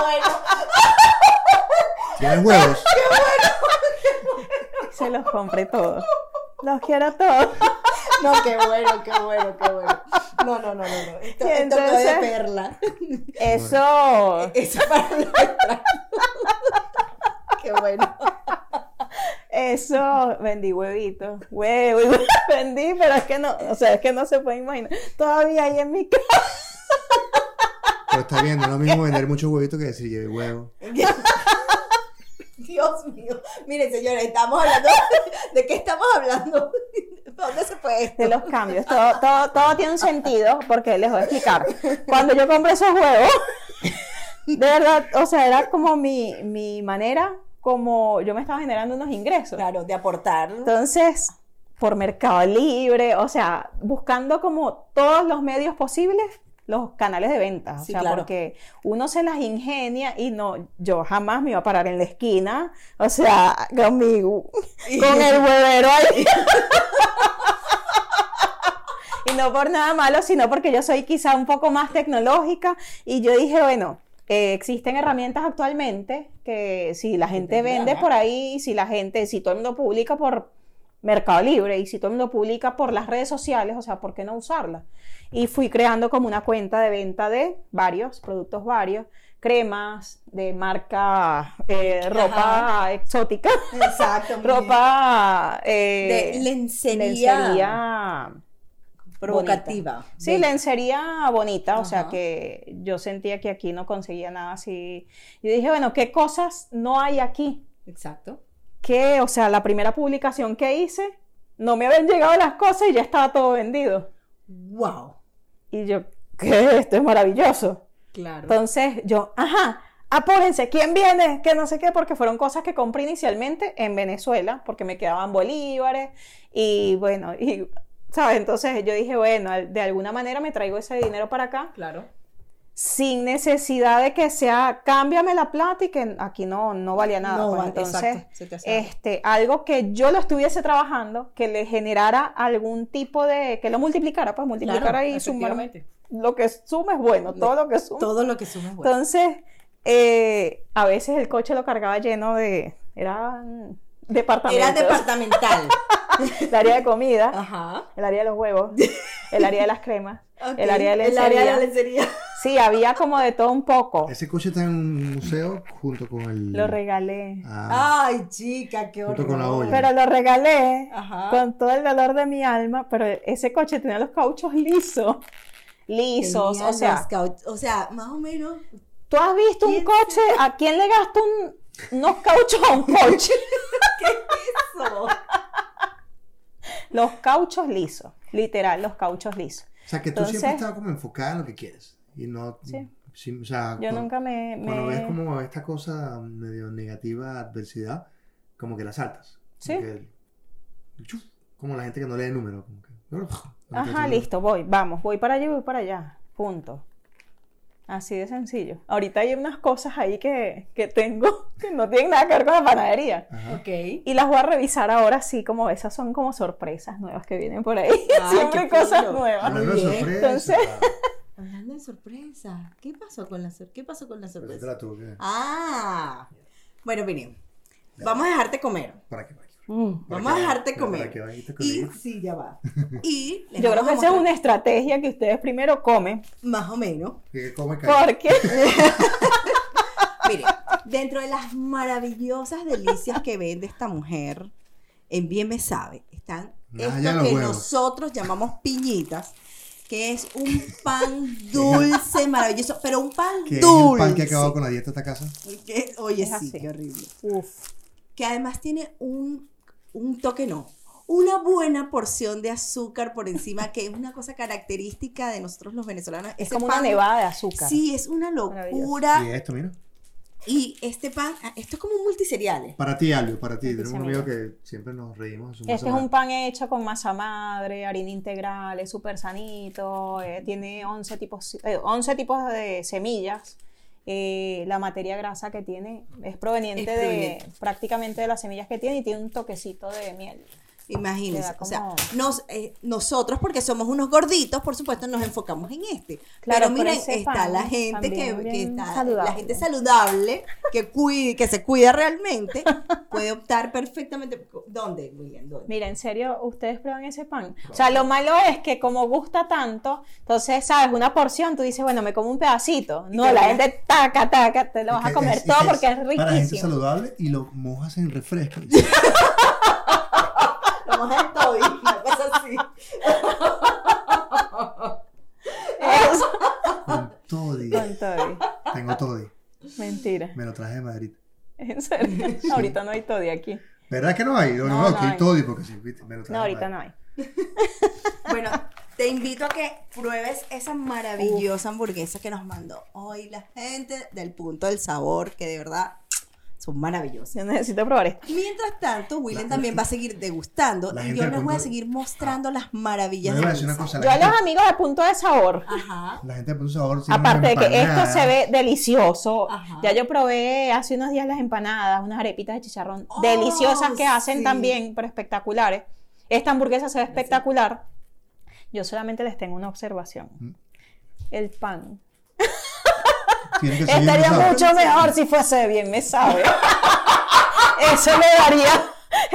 bueno! ¿Tienes huevos? [LAUGHS] Se los compré todos. Los quiero todos. [LAUGHS] No, qué bueno, qué bueno, qué bueno. No, no, no, no. no. Esto, esto quedó de perla. Eso, Eso para los. [LAUGHS] Qué bueno. eso, vendí huevitos. Huevo, [LAUGHS] vendí, pero es que no, o sea, es que no se puede imaginar. Todavía hay en mi casa. Pero está bien, no es lo mismo vender muchos huevitos que decir lleve huevo. Dios mío. Miren, señores, estamos hablando. ¿De qué estamos hablando? ¿Dónde se fue esto? de los cambios. Todo, todo, todo tiene un sentido porque les voy a explicar. Cuando yo compré esos huevos, de verdad, o sea, era como mi, mi manera, como yo me estaba generando unos ingresos. Claro, de aportar. Entonces, por Mercado Libre, o sea, buscando como todos los medios posibles los canales de venta, o sea, claro. porque uno se las ingenia y no, yo jamás me iba a parar en la esquina, o sea, conmigo, con el [LAUGHS] huevero ahí. [LAUGHS] y no por nada malo, sino porque yo soy quizá un poco más tecnológica y yo dije, bueno, eh, existen herramientas actualmente que si la gente vende ¿eh? por ahí, si la gente, si todo el mundo publica por Mercado Libre y si todo el mundo publica por las redes sociales, o sea, ¿por qué no usarla? Y fui creando como una cuenta de venta de varios, productos varios, cremas de marca, eh, ropa exótica, Exacto. [LAUGHS] ropa eh, De lencería, lencería provocativa. Sí, lencería bonita, o sea que yo sentía que aquí no conseguía nada así. Yo dije, bueno, ¿qué cosas no hay aquí? Exacto. Que, o sea, la primera publicación que hice, no me habían llegado las cosas y ya estaba todo vendido. Wow. Y yo, ¿qué? Esto es maravilloso. Claro. Entonces yo, ajá, apúrense, ¿quién viene? Que no sé qué, porque fueron cosas que compré inicialmente en Venezuela, porque me quedaban bolívares y bueno, y, ¿sabes? Entonces yo dije, bueno, de alguna manera me traigo ese dinero para acá Claro. Sin necesidad de que sea, cámbiame la plata y que aquí no, no valía nada. No, pues. entonces, exacto, este, algo que yo lo estuviese trabajando, que le generara algún tipo de, que lo multiplicara, pues multiplicara Claro, y sumar. Lo que suma es bueno, todo lo que suma. Todo lo que suma es bueno. Entonces, eh, a veces el coche lo cargaba lleno de, eran departamentos, Era departamental. [LAUGHS] el área de comida, Ajá. el área de los huevos, el área de las cremas, [LAUGHS] el área de El área de la lencería. Sí, había como de todo un poco. Ese coche está en un museo junto con el. Lo regalé. Ah, Ay, chica, qué horror. Junto con la olla. Pero lo regalé Ajá. con todo el dolor de mi alma, pero ese coche tenía los cauchos lisos. Lisos, Tenía o sea, o más o menos. ¿tú has visto un ¿Quién coche? ¿A quién le gasta un- unos cauchos a un [LAUGHS] coche? Eso. Los cauchos lisos, literal, los cauchos lisos. o sea, que tú Entonces- siempre estás como enfocada en lo que quieres. Y no. Sí. sí, o sea, Yo cuando, nunca me... me- cuando ves como esta cosa medio negativa, adversidad, como que la saltas. Como Sí. que- como la gente que no lee números. Como que, no Ajá, listo, voy, vamos, voy para allá y voy para allá, punto. Así de sencillo. Ahorita hay unas cosas ahí que, que tengo [LAUGHS] que no tienen nada que ver con la panadería. Ajá. Ok. Y las voy a revisar ahora sí, como esas son como sorpresas nuevas que vienen por ahí. [LAUGHS] Ay, Siempre cosas nuevas. Bien. sorpresa. Entonces- Hablando de sorpresa. ¿Qué pasó con la, sor- ¿qué pasó con la sorpresa? ¿qué? Ah. Bueno, miren. Vamos a dejarte comer. ¿Para qué? ¿Para? Mm. ¿Para Vamos a dejarte ¿Para comer. vayas con Y sí, ya va. [LAUGHS] Y Yo creo que a esa es una estrategia que ustedes primero comen, más o menos. ¿Qué come [LAUGHS] porque Mire, dentro de las maravillosas delicias que vende esta mujer, en Bien Me Sabe, están Nada, esto que huevos. nosotros llamamos piñitas, que es un pan [LAUGHS] dulce, maravilloso, pero un pan Que es dulce. el pan que ha acabado con la dieta de esta casa. Que- oye, Es sí, así. qué horrible. Uf. Que además tiene un, un toque, no, una buena porción de azúcar por encima, que es una cosa característica de nosotros los venezolanos. Es Ese como una nevada de azúcar. Sí, es una locura. Y esto, mira. Y este pan, ah, esto es como un multicereales. Para ti, Alio, para ti. Tenemos un amigo que siempre nos reímos. de Este es un pan hecho con masa madre, harina integral, es súper sanito, eh, tiene 11 tipos, eh, 11 tipos de semillas. eh, la materia grasa que tiene es proveniente, Es de proveniente. prácticamente de las semillas que tiene y tiene un toquecito de miel. Imagínense, o sea, nos, eh, nosotros, porque somos unos gorditos, por supuesto, nos enfocamos en este. Claro, pero miren, pero está pan la gente que, está, saludable. la gente saludable, que cuide, que se cuida realmente, puede optar perfectamente. ¿Dónde, William? ¿Dónde? Mira, en serio, ustedes prueban ese pan. O sea, lo malo es que como gusta tanto, entonces, sabes, una porción, tú dices, bueno, me como un pedacito. No, la gente taca, taca, te lo vas a comer todo que porque es Para gente riquísimo. saludable y lo mojas en refresco. [LAUGHS] Vamos a todo, una cosa así. Eso. Con toddy. Con todo. Tengo toddy. Mentira. Me lo traje de Madrid. En serio. Ahorita no hay toddy aquí. ¿Verdad que no hay? No, no, No, no, aquí hay toddy porque sí, viste, me lo traje No, ahorita no hay. [LAUGHS] Bueno, te invito a que pruebes esa maravillosa hamburguesa que nos mandó hoy la gente del punto del sabor, que de verdad son maravillosas. Yo necesito probar esto. Mientras tanto, William La- también va a seguir degustando La y gente yo les voy a seguir mostrando las maravillas de voy a decir una Wilson. cosa. Yo a los amigos de punto de sabor. Ajá. la gente de Punto Sabor tiene Aparte de que esto se ve delicioso, Ajá. ya yo probé hace unos días las empanadas, unas arepitas de chicharrón Oh, deliciosas que hacen sí. también, pero espectaculares. Esta hamburguesa se ve espectacular. Yo solamente les tengo una observación. Mm. El pan. Tiene que Estaría mucho mejor si fuese bien, me sabe. [LAUGHS] Eso le daría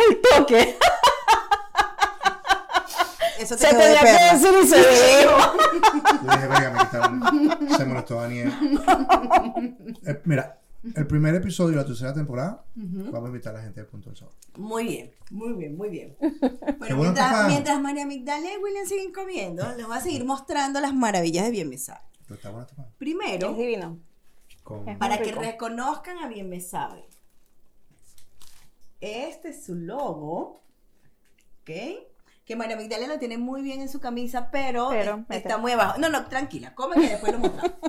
el toque. Eso te Se tenía que decir y se. Yo dije, verga, me quitaron. Se molestó Daniel. Eh, mira, el primer episodio de la tercera temporada, vamos a invitar a la gente de Punto del Sabor. Muy bien, muy bien, muy bien. Bueno, bueno mientras, María Migdalia y William siguen comiendo, les voy a seguir mostrando las maravillas de Bien Me Sabe. Pero está bueno pan. Primero, Es divino. Con- para que reconozcan a Bien Me Sabe. Este es su logo, ¿ok? Que María Migdalia lo tiene muy bien en su camisa, pero, está muy abajo. No, no, tranquila, come que después lo mostramos.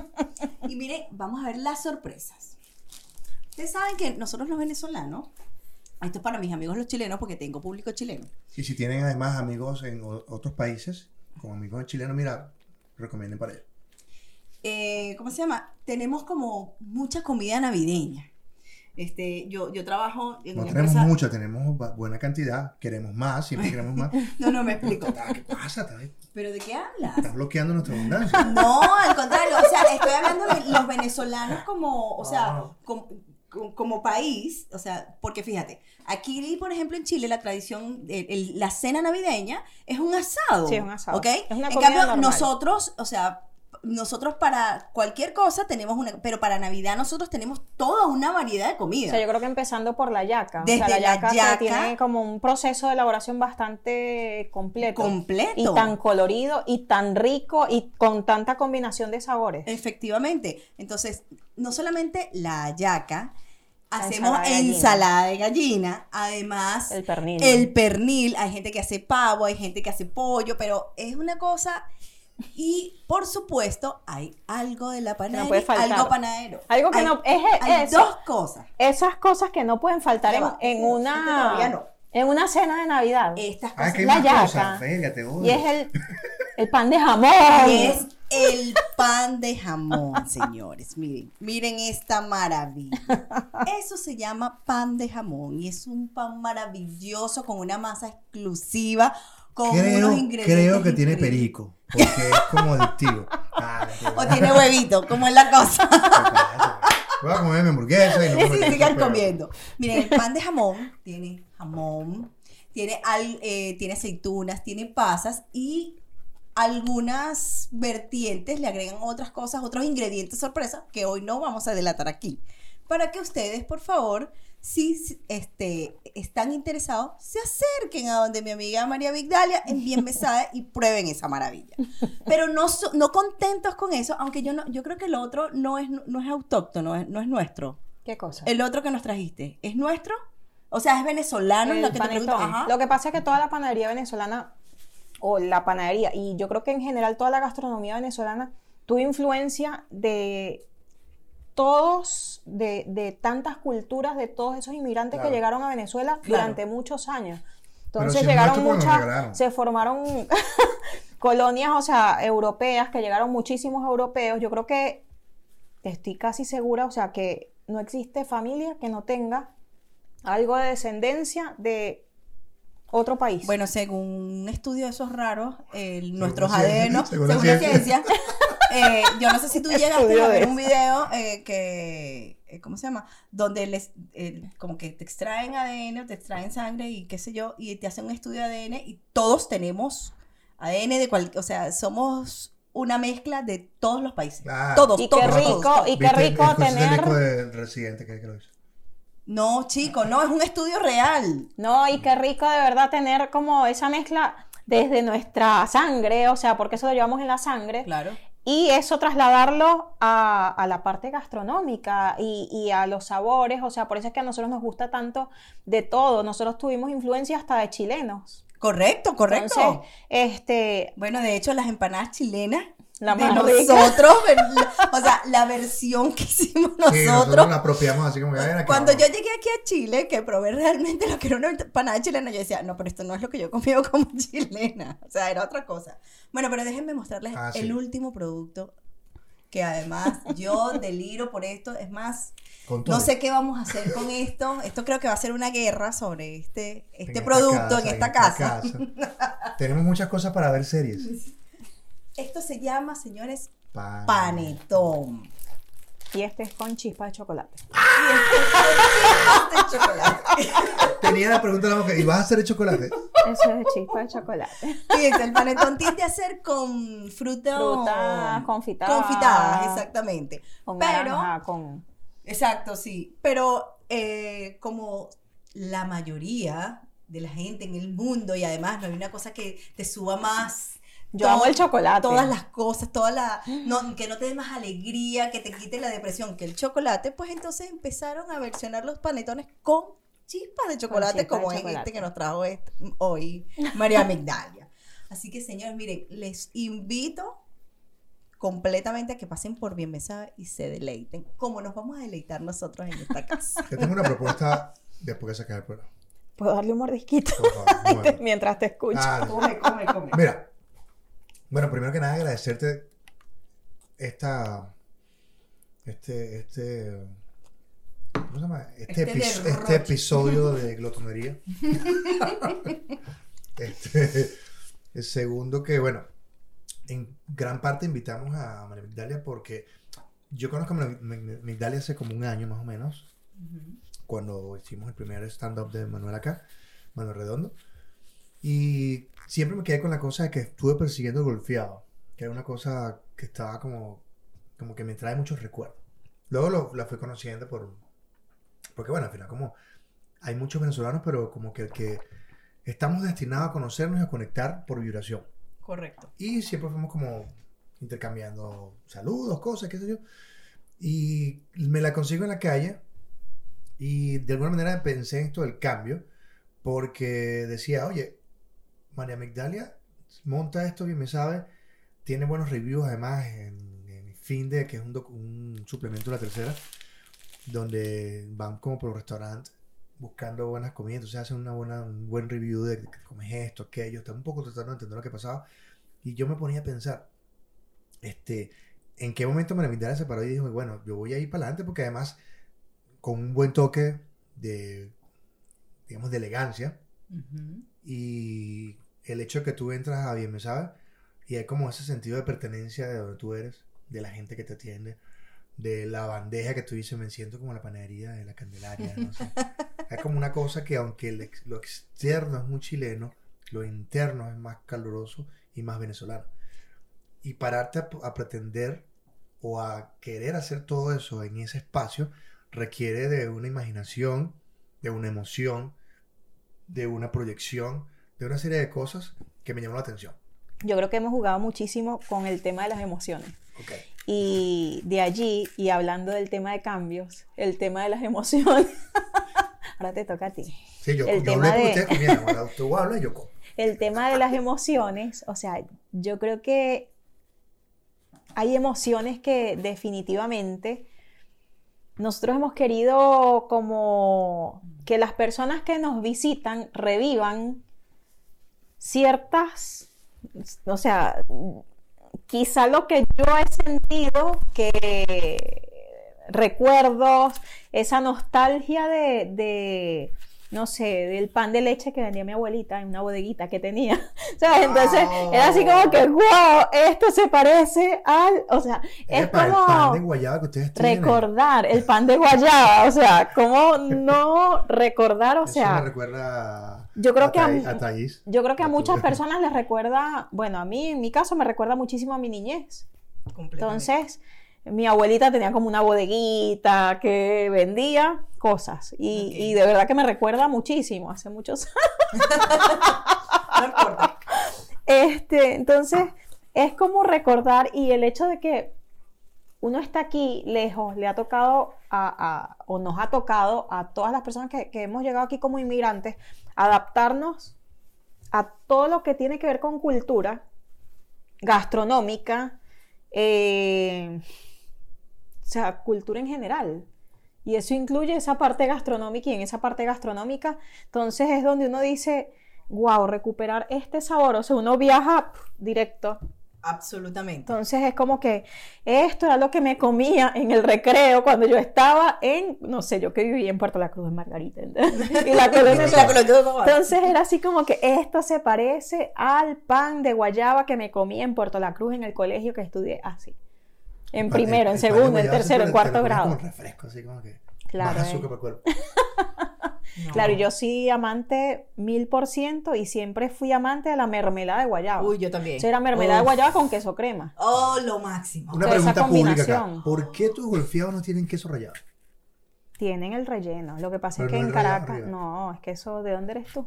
y miren, vamos a ver las sorpresas. Ustedes saben que nosotros los venezolanos, esto es para mis amigos los chilenos, porque tengo público chileno. Y si tienen además amigos en otros países, con amigos chilenos, mira, recomienden para ellos. Eh, ¿cómo se llama? Tenemos como mucha comida navideña. Este, yo, yo trabajo en No una tenemos empresa. mucha, tenemos buena cantidad, queremos más, siempre [LAUGHS] queremos más. No, no me explico. Ah, ¿Qué pasa? Estás, ¿Pero de qué hablas? estás bloqueando nuestra abundancia. [LAUGHS] No, al contrario, o sea, estoy hablando de los venezolanos como, o sea, Ah. como, como- como país, o sea, porque fíjate, aquí, por ejemplo, en Chile, la tradición, el- el- la cena navideña es un asado. Sí, es un asado. ¿Ok? Es una en comida cambio, normal. nosotros, o sea, nosotros para cualquier cosa tenemos una, pero para Navidad nosotros tenemos toda una variedad de comida. O sea, yo creo que empezando por la yaca. Desde o sea, la la yaca, yaca- tiene como un proceso de elaboración bastante completo. completo. Y tan colorido y tan rico y con tanta combinación de sabores. Efectivamente. Entonces, no solamente la La hacemos ensalada de ensalada de gallina, además El pernil. el pernil, hay gente que hace pavo, hay gente que hace pollo, pero es una cosa y por supuesto hay algo de la panadería, puede faltar. algo panadero. Algo que Hay- no- es hay eso. dos cosas. Esas cosas que no pueden faltar en, en Este una no. en una cena de Navidad. Estas Ah, cosas. que hay La yaca. cosas. Y es el, el pan de jamón. Y es el pan de jamón, [LAUGHS] señores. Miren, miren esta maravilla. Eso se llama pan de jamón y es un pan maravilloso con una masa exclusiva, con Creo, unos ingredientes. creo que tiene perico, porque es como adictivo. Ah, O tiene huevito, como es la cosa. [LAUGHS] Voy a comer mi hamburguesa y no [LAUGHS] Sí, sigan comiendo. Miren, el pan de jamón tiene jamón, tiene, al- eh, tiene aceitunas, tiene pasas y algunas vertientes le agregan otras cosas, otros ingredientes sorpresa que hoy no vamos a delatar aquí. Para que ustedes, por favor, si este, están interesados, se acerquen a donde mi amiga María Vigdalia en Bien Besada y prueben esa maravilla. Pero no, so- no contentos con eso, aunque yo, no, yo creo que el otro no es, no es autóctono, es- no es nuestro. ¿Qué cosa? El otro que nos trajiste, ¿es nuestro? O sea, es venezolano, El lo que te pregunto. Ajá. Lo que pasa es que toda la panadería venezolana, o la panadería, y yo creo que en general toda la gastronomía venezolana, tuvo influencia de todos, de, de tantas culturas, de todos esos inmigrantes Claro. que llegaron a Venezuela Claro. durante muchos años. Entonces si llegaron pues, muchas, se formaron [LAUGHS] colonias, o sea, europeas, que llegaron muchísimos europeos. Yo creo que estoy casi segura, o sea, que no existe familia que no tenga algo de descendencia de otro país. Bueno, según un estudio de esos raros, el- nuestros ADN, según según, la la ciencia. [LAUGHS] eh, yo no sé si tú [LAUGHS] llegaste a ver un video eh, que, eh, ¿cómo se llama? Donde les, eh, como que te extraen ADN o te extraen sangre y qué sé yo, y te hacen un estudio de ADN y todos tenemos ADN de cualquier, o sea, somos una mezcla de todos los países. Claro. Todos, y todos, qué rico, todos. y qué ¿Viste rico el tener... de Residente que, que lo hizo? No, chico, no, es un estudio real. No, y qué rico de verdad tener como esa mezcla desde nuestra sangre, o sea, porque eso lo llevamos en la sangre, Claro. Y eso trasladarlo a, a la parte gastronómica y, y a los sabores, o sea, por eso es que a nosotros nos gusta tanto de todo, nosotros tuvimos influencia hasta de chilenos. Correcto, correcto. Entonces, este, Bueno, de hecho, las empanadas chilenas La de más rica. nosotros, o sea, la versión que hicimos Sí, nosotros nosotros. la apropiamos así como que "Ven aquí, Cuando vamos". yo llegué aquí a Chile, que probé realmente lo que era una empanada chilena, yo decía, no, pero esto no es lo que yo confío [LAUGHS] como chilena. O sea, era otra cosa. Bueno, pero déjenme mostrarles Ah, sí. el último producto, que además yo deliro por esto. Es más, no sé qué vamos a hacer con esto. Esto creo que va a ser una guerra sobre este, En este esta producto en esta casa. casa. Tenemos muchas cosas para ver series. [LAUGHS] Esto se llama, señores, Pan. panetón. y este es con chispa de chocolate. de chocolate. Tenía la pregunta en la boca, ¿y vas a hacer el chocolate? Eso es chispa de chocolate. Fíjense, el panetón tiende a ser con fruta. Frutas confitadas. Confitadas, exactamente. Con Pero, naranja, con... exacto, sí. Pero eh, como la mayoría de la gente en el mundo, y además no hay una cosa que te suba más. Yo amo el chocolate. Todas las cosas, toda la. no, [GASPS] que no te dé más alegría, que te quite la depresión que el chocolate, pues entonces empezaron a versionar los panetones con chispas de chocolate, chispas de como en chocolate. este que nos trajo este- hoy María Migdalia. Así que, señores, miren, les invito completamente a que pasen por Bien Mesa y se deleiten, como nos vamos a deleitar nosotros en esta casa. Yo tengo una propuesta después que saques el programa. ¿Puedo darle un mordisquito favor, muerde. [LAUGHS] mientras te escucho? Ah, come, come, come. Mira, bueno, primero que nada agradecerte esta, este, este, ¿cómo se llama? Este, Este epi- este episodio de glotonería. [LAUGHS] este, el segundo que, bueno, en gran parte invitamos a María Migdalia porque yo conozco a María Mig- Migdalia hace como un año más o menos cuando hicimos el primer stand-up de Manuel acá, Manuel Redondo. Y siempre me quedé con la cosa de que estuve persiguiendo el golfeado, que era una cosa que estaba como, como que me trae muchos recuerdos. Luego lo, la fui conociendo por, porque bueno, al final como hay muchos venezolanos, pero como que, que estamos destinados a conocernos y a conectar por vibración. Correcto. Y siempre fuimos como intercambiando saludos, cosas, qué sé yo. Y me la consigo en la calle y de alguna manera pensé en esto del cambio porque decía, oye, María Migdalia monta esto bien me sabe, tiene buenos reviews además en, en fin de que es un, suplemento de la tercera, donde van como por los restaurantes buscando buenas comidas, entonces hacen una buena, un buen review de que comes esto, aquello, está un poco tratando de entender lo que pasaba. Y yo me ponía a pensar, este, ¿en qué momento María Migdalia se paró y dijo, bueno, yo voy a ir para adelante porque además con un buen toque de, digamos, de elegancia y el hecho de que tú entras a Bien Me Sabe y hay como ese sentido de pertenencia de donde tú eres, de la gente que te atiende, de la bandeja que tú dices, me siento como la panadería de la Candelaria, no sé. [LAUGHS] Es como una cosa que aunque el ex- lo externo es muy chileno, lo interno es más caluroso y más venezolano. Y pararte a, a pretender o a querer hacer todo eso en ese espacio requiere de una imaginación de una emoción, de una proyección, de una serie de cosas que me llamó la atención. Yo creo que hemos jugado muchísimo con el tema de las emociones. Ok. Y de allí, y hablando del tema de cambios, el tema de las emociones. [LAUGHS] Ahora te toca a ti. Sí, yo, El yo tema hablé con de- ustedes comiendo. Ahora [LAUGHS] tú hablas y yo como. El tema de las emociones, o sea, yo creo que hay emociones que definitivamente nosotros hemos querido como que las personas que nos visitan revivan ciertas, o sea, quizá lo que yo he sentido que recuerdos, esa nostalgia de, de, no sé, del pan de leche que vendía mi abuelita en una bodeguita que tenía. [LAUGHS] ¿Sabes? Entonces era así como que, wow, esto se parece al, o sea, es Epa, el pan de como guayaba que ustedes tienen. recordar el pan de guayaba, o sea, cómo no [LAUGHS] recordar, o Eso sea, me recuerda a, yo creo a que a a Thaís. yo creo que a muchas [LAUGHS] personas les recuerda, bueno, a mí en mi caso me recuerda muchísimo a mi niñez. Entonces, mi abuelita tenía como una bodeguita que vendía cosas y, y de verdad que me recuerda muchísimo, hace muchos años. [LAUGHS] No importa. Este, entonces, es como recordar y el hecho de que uno está aquí lejos, le ha tocado a, a- o nos ha tocado a todas las personas que, que hemos llegado aquí como inmigrantes, adaptarnos a todo lo que tiene que ver con cultura gastronómica, eh, sea, cultura en general. Y eso incluye esa parte gastronómica y en esa parte gastronómica, entonces es donde uno dice, wow, recuperar este sabor, o sea, uno viaja directo. Absolutamente. Entonces es como que esto era lo que me comía en el recreo cuando yo estaba en, no sé, yo que vivía en Puerto La Cruz, en Margarita. [LAUGHS] Y la colonia entonces era así como que esto se parece al pan de guayaba que me comí en Puerto La Cruz en el colegio que estudié así. En primero, en segundo, en tercero, en cuarto grado. Con refresco, así como que. Claro, Más eh. azúcar para el cuerpo. [LAUGHS] No. Claro, y yo sí amante mil por ciento y siempre fui amante de la mermelada de guayaba. Uy, yo también. O sea, era mermelada de guayaba con queso crema. Oh, lo máximo. Una sea, esa pregunta pública acá. ¿Por qué tus golfeados no tienen queso rallado? Tienen el relleno. Lo que pasa Pero es que no en Caracas, no, es que eso, ¿de dónde eres tú?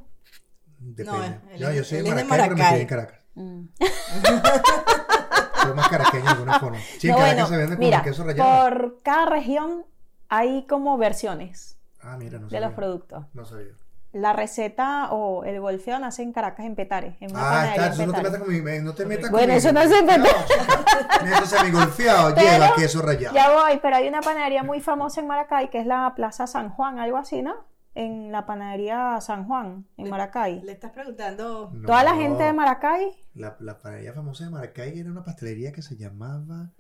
Depende. No, yo, soy de de Maracay, pero me Maracay. en Caracas. Mm. [LAUGHS] [LAUGHS] Soy más caraqueño de alguna [LAUGHS] forma. Sí, No, bueno, se vende mira, queso rallado. por cada región hay como versiones Ah, mira, no de los productos. No sabía. La receta o el golfeo nace en Caracas, en Petare, en una Ah, está, entonces no te metas con mi... No te metas Bueno, con eso mi- no se No, mete. chica. Entonces mi golfeado Pero- lleva queso rallado. Ya voy, pero hay una panadería muy famosa en Maracay que es la Plaza San Juan, algo así, ¿no? En la panadería San Juan, en Maracay. Le estás preguntando. No, Toda la gente de Maracay, La, la panadería famosa de Maracay era una pastelería que se llamaba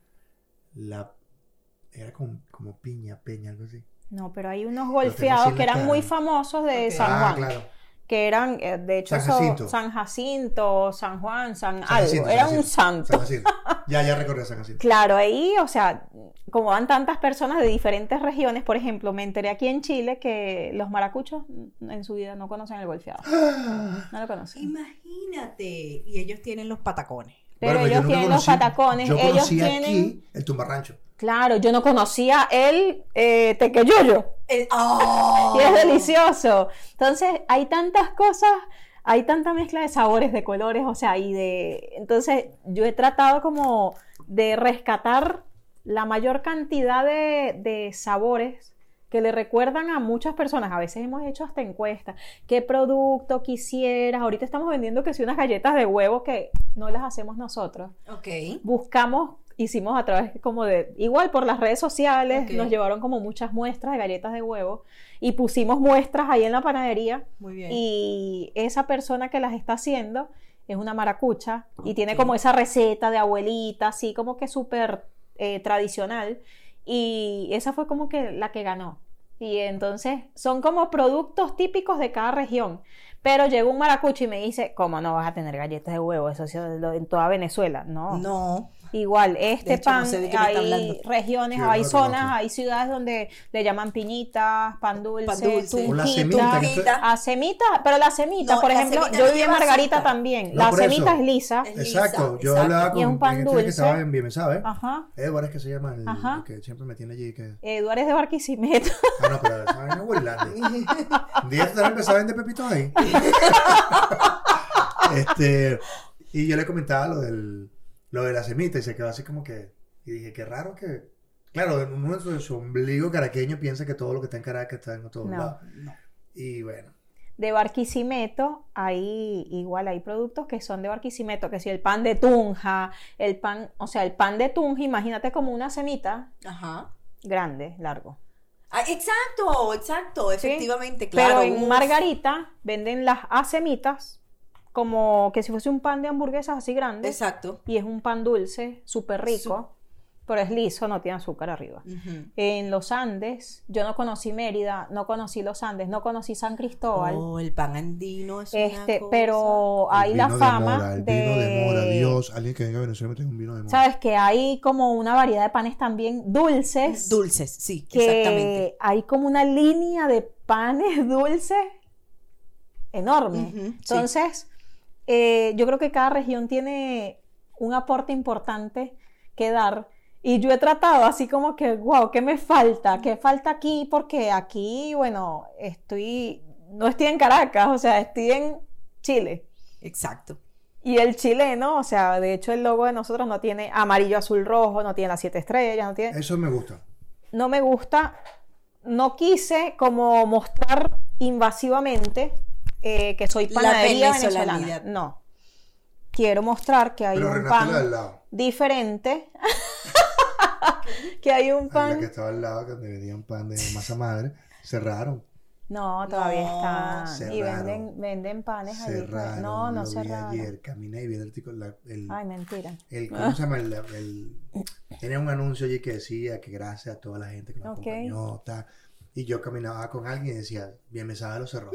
la era como, como piña, peña, algo así. no, pero hay unos golfeados que eran cara. muy famosos de. San ah, Juan, claro. Que eran, eh, de hecho, San Jacinto. San Jacinto, San Juan, San, San algo, Jacinto, era San un santo. San Jacinto. Ya, ya recordé San Jacinto. Claro, ahí, o sea, como van tantas personas de diferentes regiones, por ejemplo, me enteré aquí en Chile que los maracuchos en su vida no conocen el golfeado. [GASPS] No lo conocen. Imagínate. Y ellos tienen los patacones. Pero Bueno, yo ellos tienen los patacones, Yo ellos conocí tienen... aquí el tumbarrancho. Claro, yo no conocía el eh, tequeyoyo. ¡oh! [LAUGHS] Y es delicioso. Entonces, hay tantas cosas, hay tanta mezcla de sabores, de colores, o sea, y de... Entonces, yo he tratado como de rescatar la mayor cantidad de, de sabores que le recuerdan a muchas personas. A veces hemos hecho hasta encuestas. ¿Qué producto quisieras? Ahorita estamos vendiendo que si unas galletas de huevo que no las hacemos nosotros. Ok. Buscamos, hicimos a través como de, igual por las redes sociales, nos llevaron como muchas muestras de galletas de huevo y pusimos muestras ahí en la panadería Muy bien. y esa persona que las está haciendo es una maracucha y tiene como esa receta de abuelita, así como que súper eh, tradicional y esa fue como que la que ganó. Y entonces son como productos típicos de cada región. Pero llegó un maracucho y me dice, ¿cómo no vas a tener galletas de huevo? Eso lo- en toda Venezuela. No. No. Igual, este hecho, no pan, sé hay regiones, hay no zonas, hay ciudades donde le llaman piñitas, pan dulce, Pan dulce. O la tunquita. semita. A semita, pero la semita, No, por la ejemplo, semita yo no viví en Margarita azúcar. también. No, la semita es lisa. Es lisa, Exacto, yo exacto. hablaba Y con es un pan este que dulce. estaba en Bien, ¿sabes? Ajá. Edward es que se llama el, Ajá. el que siempre me tiene allí. Que... Eduardo es de Barquisimeto. Ah, no, pero esa vaina es día te empezó a vender pepitos ahí. [LAUGHS] este, y yo le comentaba lo del lo de la semita y se quedó así como que. Y dije, qué raro que. Claro, uno en su ombligo caraqueño piensa que todo lo que está en Caracas está en todos No. lados. Y bueno, De Barquisimeto, hay igual hay productos que son de Barquisimeto, que si el pan de tunja, el pan, o sea, el pan de tunja, imagínate como una semita Ajá. grande, largo. Ah, exacto, exacto, ¿sí? efectivamente, claro. Pero en. Margarita venden las asemitas como que si fuese un pan de hamburguesas así grande. Exacto. Y es un pan dulce, súper rico, pero es liso, no tiene azúcar arriba. En los Andes, yo no conocí Mérida, no conocí los Andes, no conocí San Cristóbal. Oh, el pan andino es una este, cosa. pero el hay la fama de mora, el vino de mora, Dios, alguien que venga a Venezuela me tenga un vino de mora. Sabes que hay como una variedad de panes también dulces. Dulces, sí, que exactamente. hay como una línea de panes [LAUGHS] dulces enorme. Entonces, eh, yo creo que cada región tiene un aporte importante que dar. Y yo he tratado así como que, wow, ¿qué me falta? ¿Qué falta aquí? Porque aquí, bueno, estoy, no estoy en Caracas, o sea, estoy en Chile. Exacto. Y el chileno, o sea, de hecho el logo de nosotros no tiene amarillo, azul, rojo, no tiene las siete estrellas, no tiene Eso me gusta. no me gusta, no quise como mostrar invasivamente eh, que soy La panadería venezolana. No. Quiero mostrar que hay Pero un pan lado. diferente. [LAUGHS] que hay un Ah, La pan. que estaba al lado, donde vendían pan de masa madre, cerraron. No, todavía No, está. Y cerraron. venden, venden panes ahí. Cerraron. No, no lo vi cerraron. ayer, caminé y vi el artículo. la- el, Ay, mentira. el- ¿Cómo se llama? El, el- tenía un anuncio allí que decía que gracias a toda la gente que nos Ok. acompañó. tal. Y yo caminaba con alguien y decía, bien me sabe lo cerró.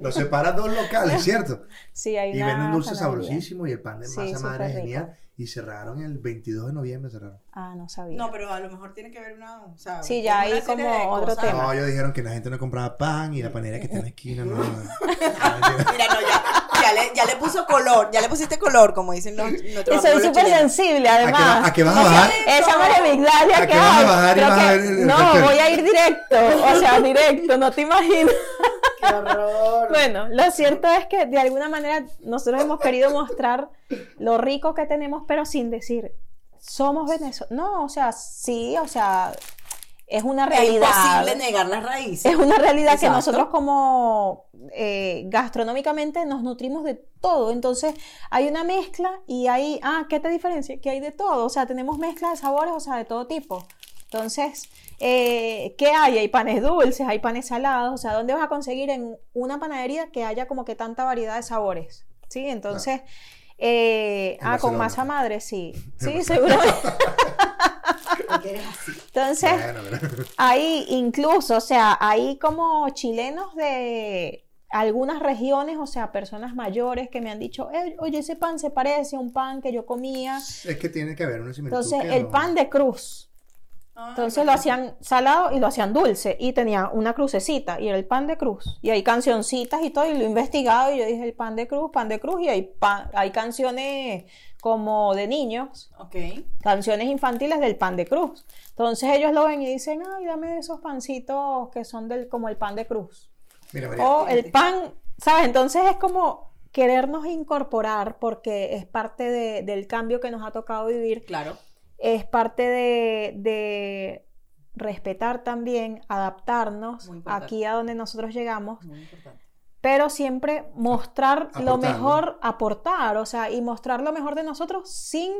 Lo separan dos locales, ¿cierto? Sí, hay Y una venden dulce panadería. sabrosísimo y el pan de Sí, masa madre es genial. Y cerraron el 22 de noviembre, cerraron. Ah, no sabía. No, pero a lo mejor tiene que ver una. O sea, Sí, ya hay como otro cosas. tema. No, ellos dijeron que la gente no compraba pan y la panera que está en la esquina no. [LAUGHS] Mira, no, ya, ya, le, ya le puso color, ya le pusiste color, como dicen los, nuestros Y soy súper sensible, ¿A qué, va- además. a qué vas a bajar? Esa María Migdalia ¿A que qué vas a hay, bajar y creo vas a que- ver el- el No, voy a ir directo, o sea, directo, no te imaginas. [LAUGHS] Qué horror. Bueno, lo cierto es que de alguna manera nosotros hemos querido mostrar lo rico que tenemos, pero sin decir, somos venezolanos. No, o sea, sí, o sea, es una es realidad. imposible negar las raíces. Es una realidad que nosotros como eh, gastronómicamente nos nutrimos de todo. Entonces hay una mezcla y hay, ah, ¿qué te diferencia? Que hay de todo. O sea, tenemos mezcla de sabores, o sea, de todo tipo. Entonces, eh, ¿qué hay? Hay panes dulces, hay panes salados. O sea, ¿dónde vas a conseguir en una panadería que haya como que tanta variedad de sabores? ¿Sí? Entonces, eh, ah, con masa madre, sí. [LAUGHS] Sí, seguramente. [LAUGHS] Porque eres así. Entonces, Bueno, hay [LAUGHS] incluso, o sea, hay como chilenos de algunas regiones, o sea, personas mayores que me han dicho, "Eh, oye, ese pan se parece a un pan que yo comía. es que tiene que haber una similitud. Entonces, el no- pan de cruz. Entonces lo hacían salado y lo hacían dulce y tenía una crucecita y era el pan de cruz. Y hay cancioncitas y todo y lo he investigado y yo dije el pan de cruz, pan de cruz y hay, pan- hay canciones como de niños Ok. canciones infantiles del pan de cruz. Entonces ellos lo ven y dicen, ay, dame de esos pancitos que son del, como el pan de cruz. Mira, María, O el pan, ¿sabes? Entonces es como querernos incorporar porque es parte de- del cambio que nos ha tocado vivir, Claro. Es parte de, de respetar también, adaptarnos aquí a donde nosotros llegamos, Muy importante. pero siempre mostrar lo mejor, aportar, o sea, y mostrar lo mejor de nosotros sin...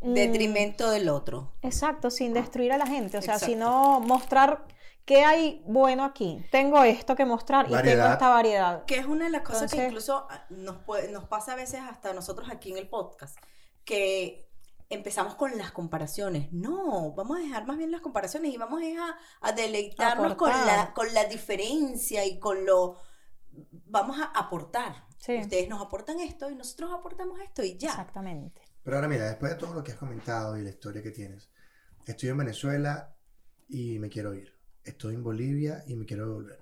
mm, Detrimento del otro. Exacto, sin destruir a la gente, o sea, Exacto. sino mostrar qué hay bueno aquí. Tengo esto que mostrar y tengo esta variedad. Que es una de las cosas que incluso ah, nos, puede- nos pasa a veces hasta nosotros aquí en el podcast, que empezamos con las comparaciones. No, vamos a dejar más bien las comparaciones y vamos a, a deleitarnos con la, con la diferencia y con lo vamos a aportar. Sí. Ustedes nos aportan esto y nosotros aportamos esto y ya. Exactamente. Pero ahora mira, después de todo lo que has comentado y la historia que tienes, estoy en Venezuela y me quiero ir. Estoy en Bolivia y me quiero volver.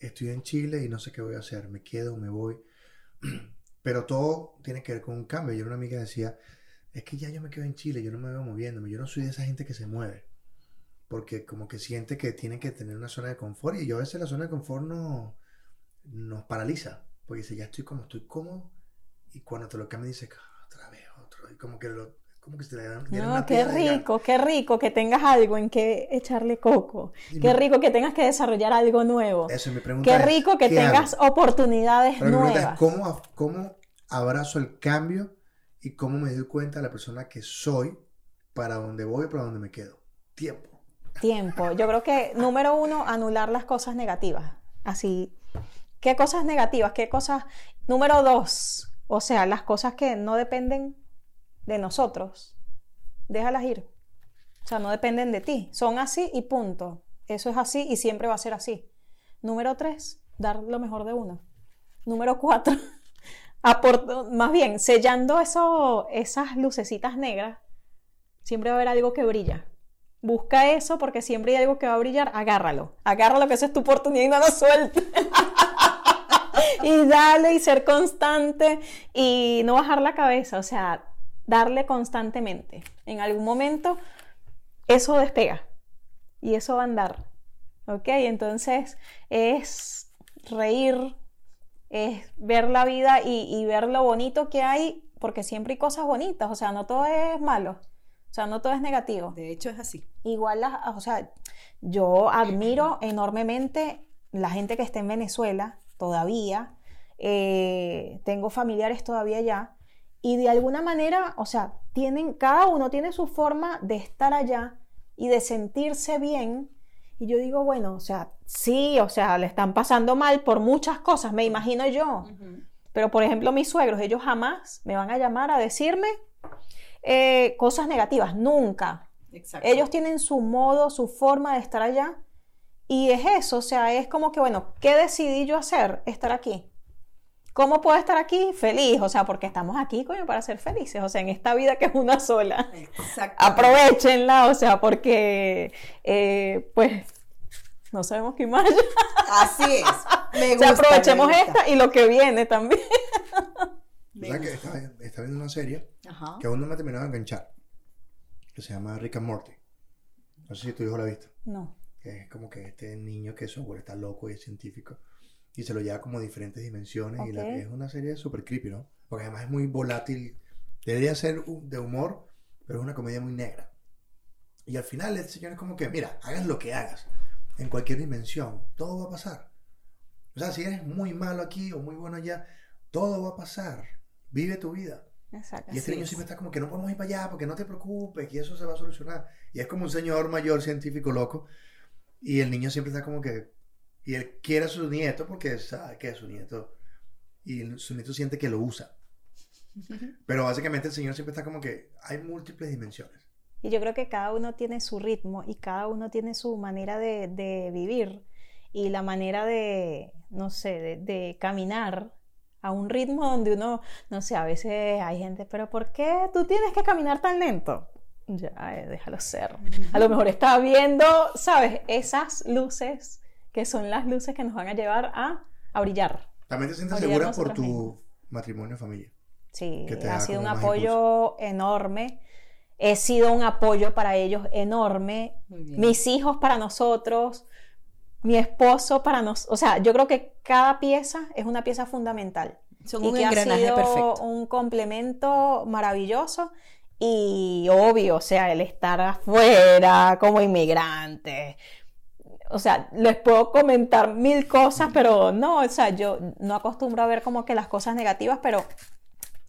Estoy en Chile y no sé qué voy a hacer. Me quedo, me voy. [CLEARS THROAT] Pero todo tiene que ver con un cambio. Yo una amiga decía, es que ya yo me quedo en Chile, yo no me veo moviéndome. Yo no soy de esa gente que se mueve. Porque como que siente que tiene que tener una zona de confort. Y yo a veces la zona de confort no, nos paraliza. Porque dice, ya estoy como, estoy cómodo. Y cuando te lo cambias dices, "Ah, otra vez, otro. Y como que, lo, como que se le dan No, una qué rico, qué rico que tengas algo en que echarle coco. Y Qué rico que tengas que desarrollar algo nuevo. Eso, y mi pregunta Qué es, rico que ¿qué tengas hago? oportunidades Pero mi pregunta nuevas. es, ¿cómo, ¿cómo abrazo el cambio y cómo me doy cuenta de la persona que soy para dónde voy para dónde me quedo? Tiempo. Tiempo. Yo creo que, número uno, anular las cosas negativas. Así, ¿qué cosas negativas? ¿Qué cosas? Número dos, o sea, las cosas que no dependen de nosotros, déjalas ir. O sea, no dependen de ti. Son así y punto. Eso es así y siempre va a ser así. Número tres, dar lo mejor de uno. Número cuatro, [LAUGHS] aport- más bien, sellando eso, esas lucecitas negras, siempre va a haber algo que brilla. Busca eso porque siempre hay algo que va a brillar, agárralo. Agárralo que esa es tu oportunidad y no lo sueltes. [LAUGHS] y dale y ser constante y no bajar la cabeza, o sea, darle constantemente. En algún momento eso despega y eso va a andar. ¿Ok? Entonces es reír, es ver la vida y, y ver lo bonito que hay, porque siempre hay cosas bonitas, o sea, no todo es malo, o sea, no todo es negativo. De hecho, es así. Igual, las, o sea, yo admiro enormemente la gente que está en Venezuela todavía. eh, tengo familiares todavía allá. Y de alguna manera, o sea, tienen, cada uno tiene su forma de estar allá y de sentirse bien. Y yo digo, bueno, o sea, sí, o sea, le están pasando mal por muchas cosas, me imagino yo. Pero, por ejemplo, mis suegros, ellos jamás me van a llamar a decirme eh, cosas negativas, nunca. Exacto. Ellos tienen su modo, su forma de estar allá. Y es eso, o sea, es como que, bueno, ¿qué decidí yo hacer? Estar aquí. ¿Cómo puedo estar aquí? Feliz, o sea, porque estamos aquí, coño, para ser felices, o sea, en esta vida que es una sola. Exacto. Aprovechenla, o sea, porque, eh, pues, no sabemos qué más. Así es. [LAUGHS] Me O sea, gusta. aprovechemos me gusta. esta y lo que viene también. O sea que estaba viendo una serie Ajá. que aún no me ha terminado de enganchar. Que se llama Rick and Morty. No sé si tu hijo la ha visto. No. Que es como que este niño que su abuelo está loco y es científico. Y se lo lleva como a diferentes dimensiones. Y la- es una serie súper creepy, ¿no? Porque además es muy volátil. Debería ser de humor, pero es una comedia muy negra. Y al final el señor es como que, mira, hagas lo que hagas. En cualquier dimensión, todo va a pasar. O sea, si eres muy malo aquí o muy bueno allá, todo va a pasar. Vive tu vida. Exacto. Y este niño es. siempre está como que no podemos ir para allá porque no te preocupes, que eso se va a solucionar. Y es como un señor mayor científico loco. Y el niño siempre está como que. Y él quiere a su nieto porque sabe que es su nieto. Y su nieto siente que lo usa. [LAUGHS] Pero básicamente el señor siempre está como que hay múltiples dimensiones. Y yo creo que cada uno tiene su ritmo y cada uno tiene su manera de, de vivir y la manera de, no sé, de, de caminar a un ritmo donde uno, no sé, a veces hay gente, pero ¿por qué tú tienes que caminar tan lento? Ya, eh, déjalo ser. A lo mejor está viendo, ¿sabes? Esas luces que son las luces que nos van a llevar a, a brillar. También te sientes segura por tu mismos. matrimonio y familia. Sí, ha sido un apoyo enorme. He sido un apoyo para ellos enorme. Mis hijos para nosotros, mi esposo para nosotros. O sea, yo creo que cada pieza es una pieza fundamental. Son y un que ha engranaje sido perfecto. un complemento maravilloso. Y obvio, o sea, el estar afuera como inmigrante. O sea, les puedo comentar mil cosas, pero no, o sea, yo no acostumbro a ver como que las cosas negativas, pero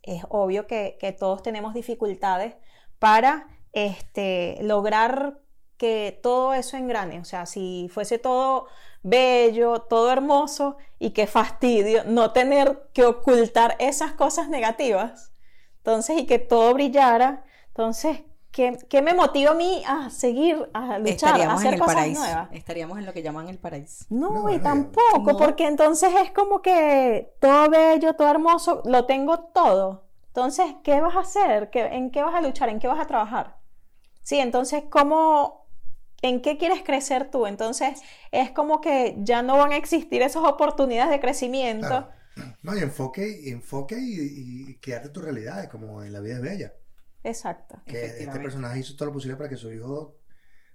es obvio que, que todos tenemos dificultades para este, lograr que todo eso engrane. O sea, si fuese todo bello, todo hermoso y qué fastidio no tener que ocultar esas cosas negativas, entonces, y que todo brillara, entonces, ¿qué, qué me motiva a mí a seguir, a luchar, a Estaríamos en hacer el cosas paraíso. nuevas? Estaríamos en lo que llaman el paraíso. No, No, y tampoco, no. porque entonces es como que todo bello, todo hermoso, lo tengo todo. Entonces, ¿qué vas a hacer? ¿Qué- ¿En qué vas a luchar? ¿En qué vas a trabajar? Sí, entonces, ¿cómo, en qué quieres crecer tú? Entonces, es como que ya no van a existir esas oportunidades de crecimiento. Claro. [CLEARS THROAT] No, y enfoque, y enfoque y, y quedarte tu realidad, como en la vida es bella. Exacto. Que este personaje hizo todo lo posible para que su hijo,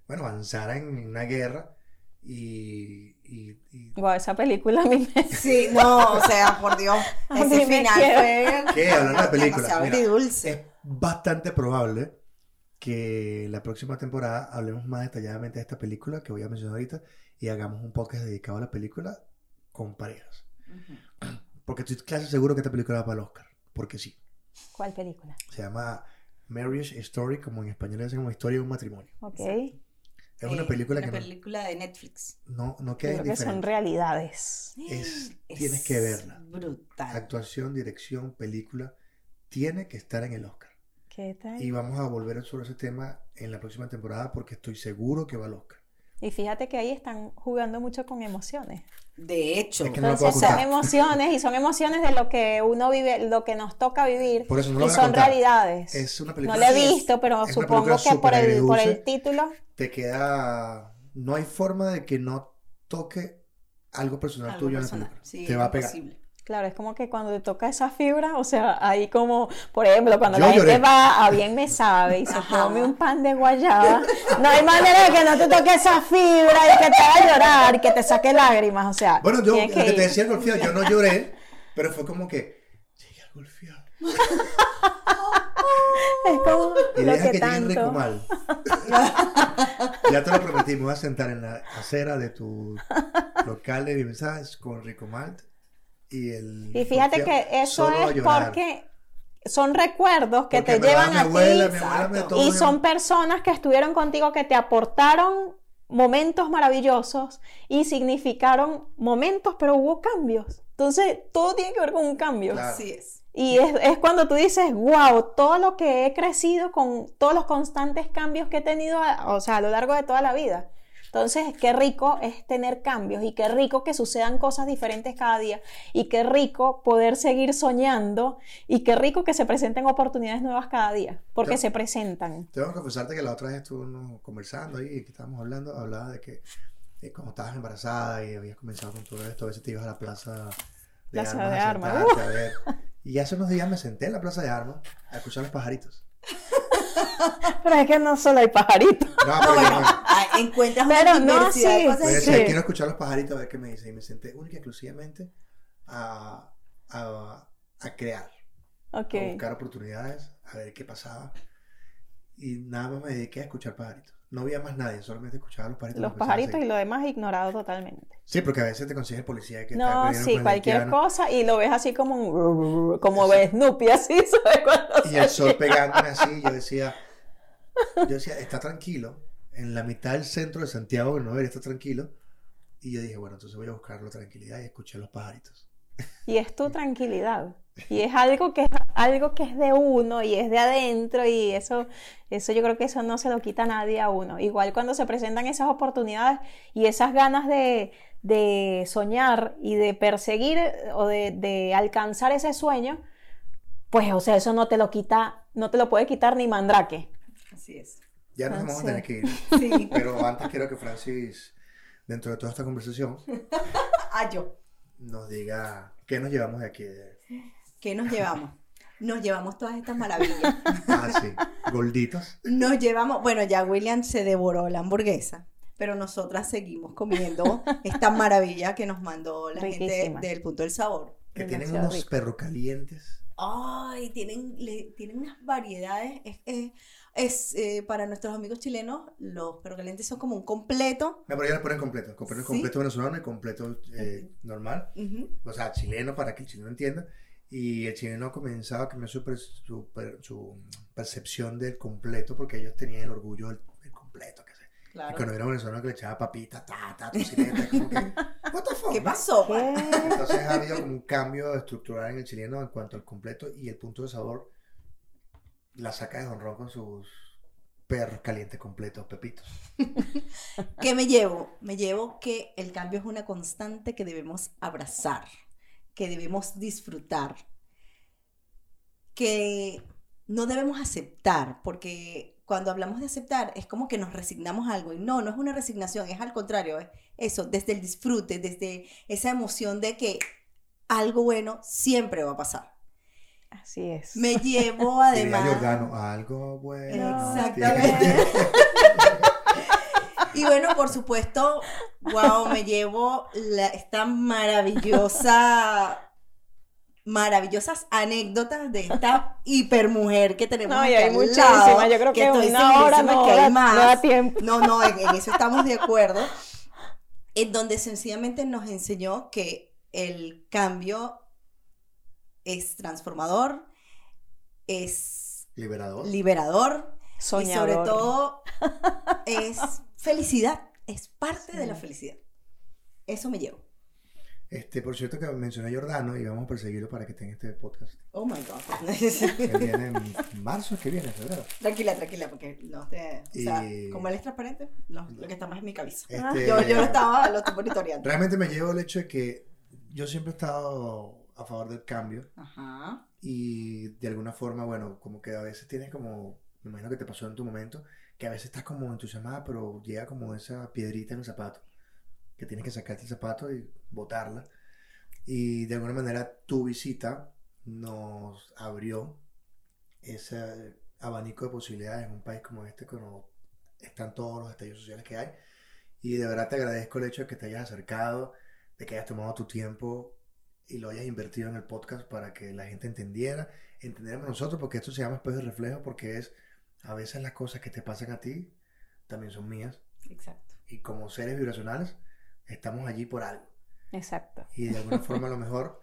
bueno, avanzara en una guerra y, y- y- Wow, esa película a mí me... [LAUGHS] Sí, no, o sea, por Dios. [LAUGHS] Ese final fue ¿Qué? Hablando de [LAUGHS] películas, demasiado mira, es bastante probable que la próxima temporada hablemos más detalladamente de esta película que voy a mencionar ahorita y hagamos un podcast dedicado a la película con parejas. [CLEARS THROAT] Porque estoy casi seguro que esta película va para el Oscar. Porque sí. ¿Cuál película? Se llama Marriage Story, como en español es como historia de un matrimonio. Ok. Es una Eh, película una que no- película de Netflix. no, no queda creo que son realidades. Es- [GASPS] Es tienes que verla. Brutal. Actuación, dirección, película, tiene que estar en el Oscar. ¿Qué tal? Y vamos a volver sobre ese tema en la próxima temporada porque estoy seguro que va al Oscar. Y fíjate que ahí están jugando mucho con emociones. De hecho, Es que no Entonces son emociones y son emociones de lo que uno vive, lo que nos toca vivir. Por eso no lo y voy a son contar. realidades. Es una No película la he visto, pero supongo que por el, por el agridulce. título. te queda. No hay forma de que no toque algo personal algo tuyo personal. en la película. Sí, te va a pegar. imposible. Claro, es como que cuando te toca esa fibra, o sea, ahí como, por ejemplo, cuando Yo la gente va a bien me sabe y se Ajá. come un pan de guayaba, no hay manera de que no te toque esa fibra y que te haga llorar y que te saque lágrimas, o sea, Bueno, yo, lo que que te decía el golfeado, yo no lloré, pero fue como que. Llegué al golfeado. es como Y lo deja que el rico tanto. mal. [LAUGHS] ya te lo prometí, me voy a sentar en la acera de tu local de mensajes con rico malt y el. Y fíjate que eso es porque son recuerdos que Porque te llevan a abuela, ti abuela y son personas que estuvieron contigo que te aportaron momentos maravillosos y significaron momentos, pero hubo cambios. Entonces, todo tiene que ver con un cambio. Claro. Así es. Y es, es cuando tú dices, wow, todo lo que he crecido con todos los constantes cambios que he tenido, a- o sea, a lo largo de toda la vida. Entonces, qué rico es tener cambios y qué rico que sucedan cosas diferentes cada día y qué rico poder seguir soñando y qué rico que se presenten oportunidades nuevas cada día, porque se presentan. Tengo que confesarte que la otra vez estuvimos conversando ahí, que estábamos hablando, hablaba de que eh, cuando estabas embarazada y habías comenzado con todo esto, a veces te ibas a la plaza de Plaza armas, de a Armas, sentarte, a ver. Y hace unos días me senté en la plaza de armas a escuchar los pajaritos. [LAUGHS] Pero es que no solo hay pajaritos. No, pero bueno, no- ah, encuentras Pero una no, diversidad sí. de cosas. Yo Sí. decía, quiero escuchar los pajaritos a ver qué me dicen. Y me senté única y exclusivamente a, a, a crear, Ok. a buscar oportunidades, a ver qué pasaba. Y nada más me dediqué a escuchar pajaritos. No había más nadie, solamente escuchaba los pajaritos. Los a pajaritos y lo demás ignorado totalmente. Sí, porque a veces te consigues policía que No, sí, cualquier cosa y lo ves así como un- como ves Snoopy así, [LAUGHS] ¿sabes? Cuando Y el sol pegándome así, yo [LAUGHS] decía, yo decía, está tranquilo, en la mitad del centro de Santiago, no debería estar tranquilo. Y yo dije, bueno, entonces voy a buscar la tranquilidad y escuché los pajaritos. Y es tu [LAUGHS] tranquilidad. Y es algo que es algo que es de uno y es de adentro y eso eso yo creo que eso no se lo quita nadie a uno. Igual cuando se presentan esas oportunidades y esas ganas de, de soñar y de perseguir eh, o de, de alcanzar ese sueño, pues o sea, eso no te lo quita, no te lo puede quitar ni Mandrake. Así es. Ya nos Ah, vamos sí. a tener que ir. [LAUGHS] Sí. Pero antes quiero que Francis, dentro de toda esta conversación, [LAUGHS] Ah, yo. nos diga qué nos llevamos de aquí. ¿Qué nos llevamos? Nos llevamos todas estas maravillas. [LAUGHS] Ah, sí, gorditos. Nos llevamos, bueno, ya William se devoró la hamburguesa, pero nosotras seguimos comiendo esta maravilla que nos mandó la gente Riquísima. del punto del sabor. Que tienen unos rico. perros calientes. Ay, tienen, le- tienen unas variedades. Es, es- es, eh, para nuestros amigos chilenos, los perros calientes son como un completo. No, pero ya les ponen completo. Completo, ¿Sí? completo venezolano y completo eh, normal. Ujú. O sea, chileno para que el chileno entienda. Y el chileno comenzaba a cambiar su, per- su, per- su percepción del completo porque ellos tenían el orgullo del, del completo. Que sé. Y cuando era venezolano que le echaba papita, ta, ta, tocineta, como que, [LAUGHS] what the fuck, ¿Qué pasó? ¿Qué? Entonces ha habido un cambio estructural en el chileno en cuanto al completo y el punto de sabor la saca de honrón con sus perros calientes completos, pepitos. [LAUGHS] ¿Qué me llevo? Me llevo que el cambio es una constante que debemos abrazar, que debemos disfrutar, que no debemos aceptar, porque cuando hablamos de aceptar es como que nos resignamos a algo y no, no es una resignación, es al contrario, es eso, desde el disfrute, desde esa emoción de que algo bueno siempre va a pasar. Así es. Me [LAUGHS] llevo Diría además... Giordano, algo bueno. Exactamente. [LAUGHS] [LAUGHS] Y bueno, por supuesto, wow, me llevo la- esta maravillosa, maravillosas anécdotas de esta hipermujer que tenemos No, y hay muchísimas. Yo creo que, estoy una hora no, que hay más. no da tiempo. No, no, en, en eso estamos de acuerdo. En donde sencillamente nos enseñó que el cambio es transformador, es Liberador. liberador Soñador. y sobre todo es felicidad, es parte de la felicidad. Eso me llevo. Este, por cierto que mencioné a Giordano y vamos a perseguirlo para que esté en este podcast. Oh my God. Él [LAUGHS] viene en marzo, que viene, febrero. tranquila, tranquila, porque no te. O sea, Y- como él es transparente, no, lo que está más en mi cabeza. Este, Yo, yo lo estaba, lo estoy monitoreando. Realmente me llevo el hecho de que yo siempre he estado a favor del cambio Ajá. y de alguna forma, bueno, como que a veces tienes como, me imagino que te pasó en tu momento, que a veces estás como entusiasmada, pero llega como esa piedrita en el zapato, que tienes que sacarte el zapato y botarla. Y de alguna manera tu visita nos abrió ese abanico de posibilidades en un país como este, cuando están todos los estallidos sociales que hay. Y de verdad te agradezco el hecho de que te hayas acercado, de que hayas tomado tu tiempo y lo hayas invertido en el podcast para que la gente entendiera, entendiéramos nosotros, porque esto se llama espejo y reflejo, porque es a veces las cosas que te pasan a ti también son mías. Exacto. Y como seres vibracionales, estamos allí por algo. Exacto. Y de alguna forma a lo mejor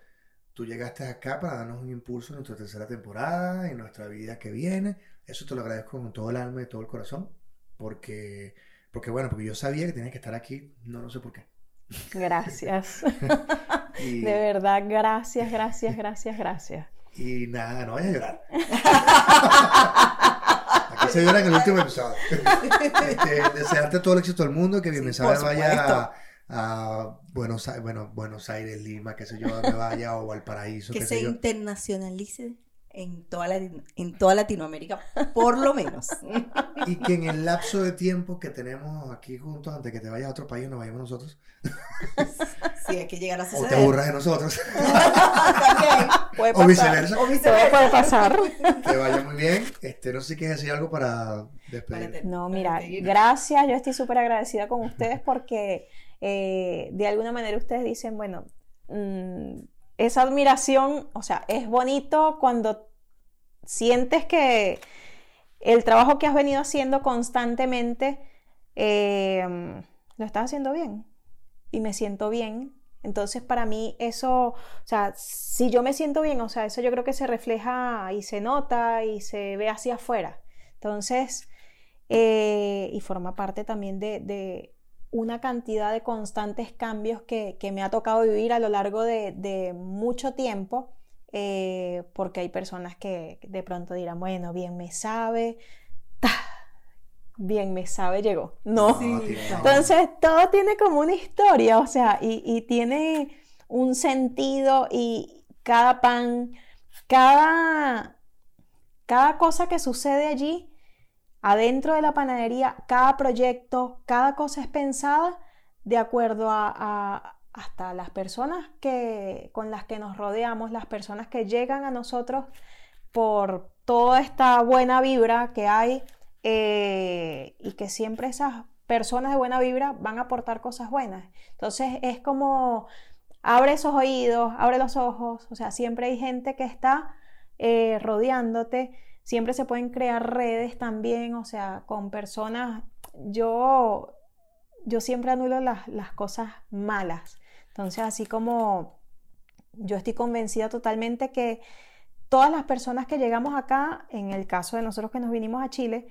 tú llegaste acá para darnos un impulso en nuestra tercera temporada, en nuestra vida que viene. Eso te lo agradezco con todo el alma y todo el corazón, porque, porque bueno, porque yo sabía que tenías que estar aquí, no lo sé por qué. Gracias. [LAUGHS] Y, De verdad, gracias, gracias, gracias, gracias. y nada, no vayas a llorar. [LAUGHS] Se llora en el último episodio. Este, desearte todo el éxito del mundo, que Sí, mensaje por vaya a, a Buenos, Aires, bueno, Buenos Aires, Lima, qué sé yo, donde vaya, o Valparaíso, Que qué se sé yo. internacionalice en toda, la, en toda Latinoamérica, por lo menos. [LAUGHS] Y que en el lapso de tiempo que tenemos aquí juntos, antes que te vayas a otro país, nos vayamos nosotros, [LAUGHS] Sí, hay que llegar a o suceder. te aburras de nosotros, [LAUGHS] También. Puede o viceversa, O viceversa. puede pasar. que vaya muy bien. Este, no sé si quieres decir algo para despedir. No, mira, gracias. Yo estoy súper agradecida con ustedes porque eh, de alguna manera ustedes dicen, bueno, mm, esa admiración, o sea, es bonito cuando sientes que el trabajo que has venido haciendo constantemente eh, lo estás haciendo bien y me siento bien. Entonces, para mí eso, o sea, si yo me siento bien, o sea, eso yo creo que se refleja y se nota y se ve hacia afuera. Entonces, eh, y forma parte también de una cantidad de constantes cambios que, que me ha tocado vivir a lo largo de, de mucho tiempo, eh, porque hay personas que de pronto dirán, bueno, bien me sabe, ta, bien me sabe, llegó. No. Sí, tiene- no. Entonces, todo tiene como una historia, o sea, y, y tiene un sentido y cada pan, cada, cada cosa que sucede allí, adentro de la panadería, cada proyecto, cada cosa es pensada de acuerdo a, a- hasta las personas que, con las que nos rodeamos, las personas que llegan a nosotros por toda esta buena vibra que hay eh, y que siempre esas personas de buena vibra van a aportar cosas buenas. Entonces es como abre esos oídos, abre los ojos, o sea, siempre hay gente que está eh, rodeándote, siempre se pueden crear redes también, o sea, con personas, yo, yo siempre anulo las, las cosas malas. Entonces, así como yo estoy convencida totalmente que todas las personas que llegamos acá, en el caso de nosotros que nos vinimos a Chile,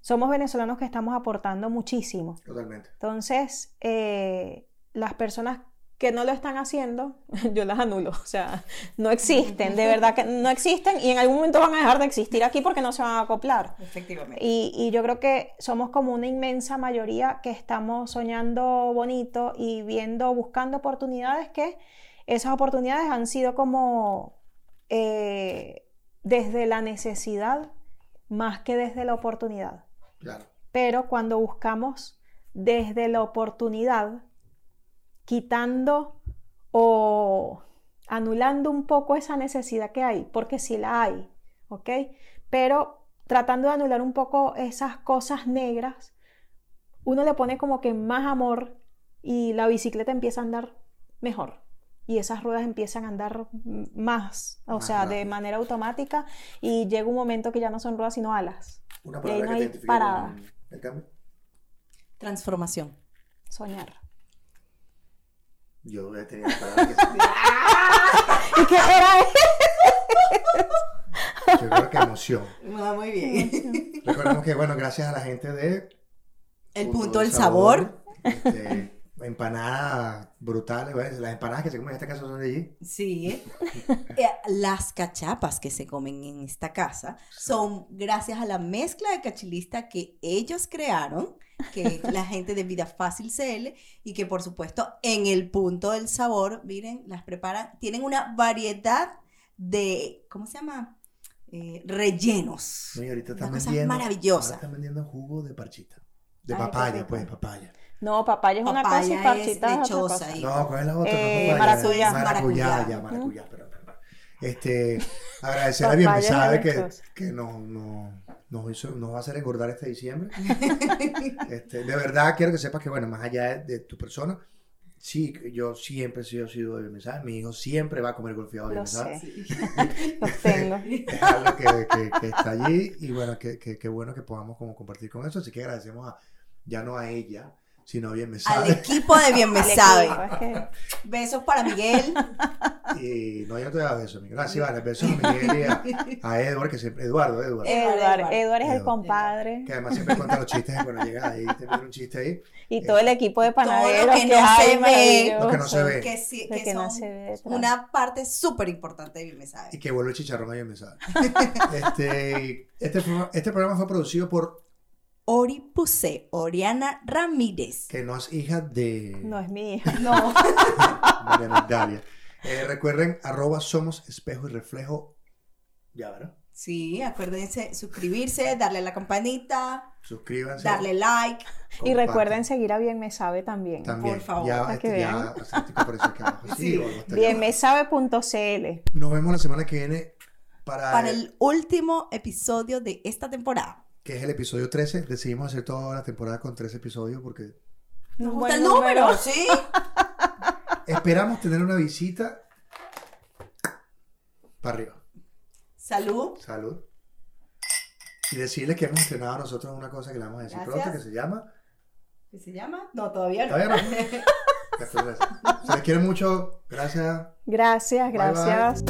somos venezolanos que estamos aportando muchísimo. Totalmente. Entonces, eh, las personas que no lo están haciendo, [LAUGHS] yo las anulo. O sea, no existen, de verdad que no existen y en algún momento van a dejar de existir aquí porque no se van a acoplar. Efectivamente. Y, y yo creo que somos como una inmensa mayoría que estamos soñando bonito y viendo, buscando oportunidades que esas oportunidades han sido como eh, desde la necesidad más que desde la oportunidad. Claro. Pero cuando buscamos desde la oportunidad, quitando o anulando un poco esa necesidad que hay, porque sí la hay, ¿ok? Pero tratando de anular un poco esas cosas negras, uno le pone como que más amor y la bicicleta empieza a andar mejor. Y esas ruedas empiezan a andar más, o Más sea, de manera automática y llega un momento que ya no son ruedas sino alas. Una Y ahí palabra no que te hay identifique parada. con el cambio. Transformación. Soñar. Yo he tenido palabras que [LAUGHS] ¿Y qué era? yo creo que emoción. Ah, muy bien. Recordemos que, bueno, gracias a la gente de El punto del sabor. este, empanadas brutales, bueno, las empanadas que se comen en esta casa son de allí. Sí. Eh, Las cachapas que se comen en esta casa son gracias a la mezcla de cachilista que ellos crearon, que es la gente de Vida Fácil CL, y que por supuesto en el punto del sabor, miren, las preparan, tienen una variedad de, ¿cómo se llama? Eh, rellenos. No, y ahorita Una están cosa vendiendo. maravillosa. ahora están vendiendo jugo de parchita. De Ay, papaya, pues, papaya. No, papaya es una cosa y Papaya es parchita es otra lechosa cosa. No, ¿cuál es la otra? Eh, No, papaya, maracuyá. Maracuyá, Maracuyá. ya, maracuyá, perdón, perdón. Este, agradecer a Bien Sabe que, que nos, nos, nos, hizo, nos va a hacer engordar este diciembre. Este, de verdad, quiero que sepas que, bueno, más allá de, de tu persona, sí, yo siempre he sido, sido de Bien Me Sabe. Mi hijo siempre va a comer golfeado de Bien [LAUGHS] Lo tengo. Es algo que, que- que está allí y bueno, que, que bueno que podamos como compartir con eso. Así que agradecemos a, ya no a ella, sino a Bien Me Al Sabe. equipo de Bien Me Sabe. equipo, Besos para Miguel. [LAUGHS] Y no, yo no te daba besos, Miguel. Ah, sí, vale, besos a Miguel y a, a Edward, que siempre, Eduardo, Edward. Eduardo, Eduard, Eduard. Eduard es el compadre. Que además siempre cuenta los chistes cuando llega ahí, te mete un chiste ahí. Y todo el equipo de Todo lo panaderos que que, no hay se ve. Lo que no se ve. Que, sí, que no se ve una parte súper importante de Bien Me Y Sabe. que vuelve el chicharrón a Bien Me Sabe. [LAUGHS] Este, este, fue- este programa fue producido por, Ori Pusé, Oriana Ramírez. que no es hija de No es mi hija. [LAUGHS] No. María Natalia. Eh, recuerden, arroba somos espejo y reflejo. Ya, ¿verdad? Sí, acuérdense suscribirse, darle a la campanita, Suscríbanse. darle like. Y recuerden seguir a Bien Me Sabe también. También. por favor, ya, para que este, ya. [LAUGHS] Sí, Sí. Bienmesabe.cl Nos vemos la semana que viene para, Para el último episodio de esta temporada. Que es el episodio 13. Decidimos hacer toda la temporada con 13 episodios porque ¿Nos gusta el número? número. [LAUGHS] Sí. esperamos tener una visita para arriba. Salud. Salud. Y decirles que hemos estrenado nosotros una cosa que le vamos a decir Gracias. pronto que se llama. ¿Qué se llama? No, todavía no. Todavía no. [LAUGHS] Gracias. Se les quiere mucho. Gracias. Gracias, Bye, bye. gracias.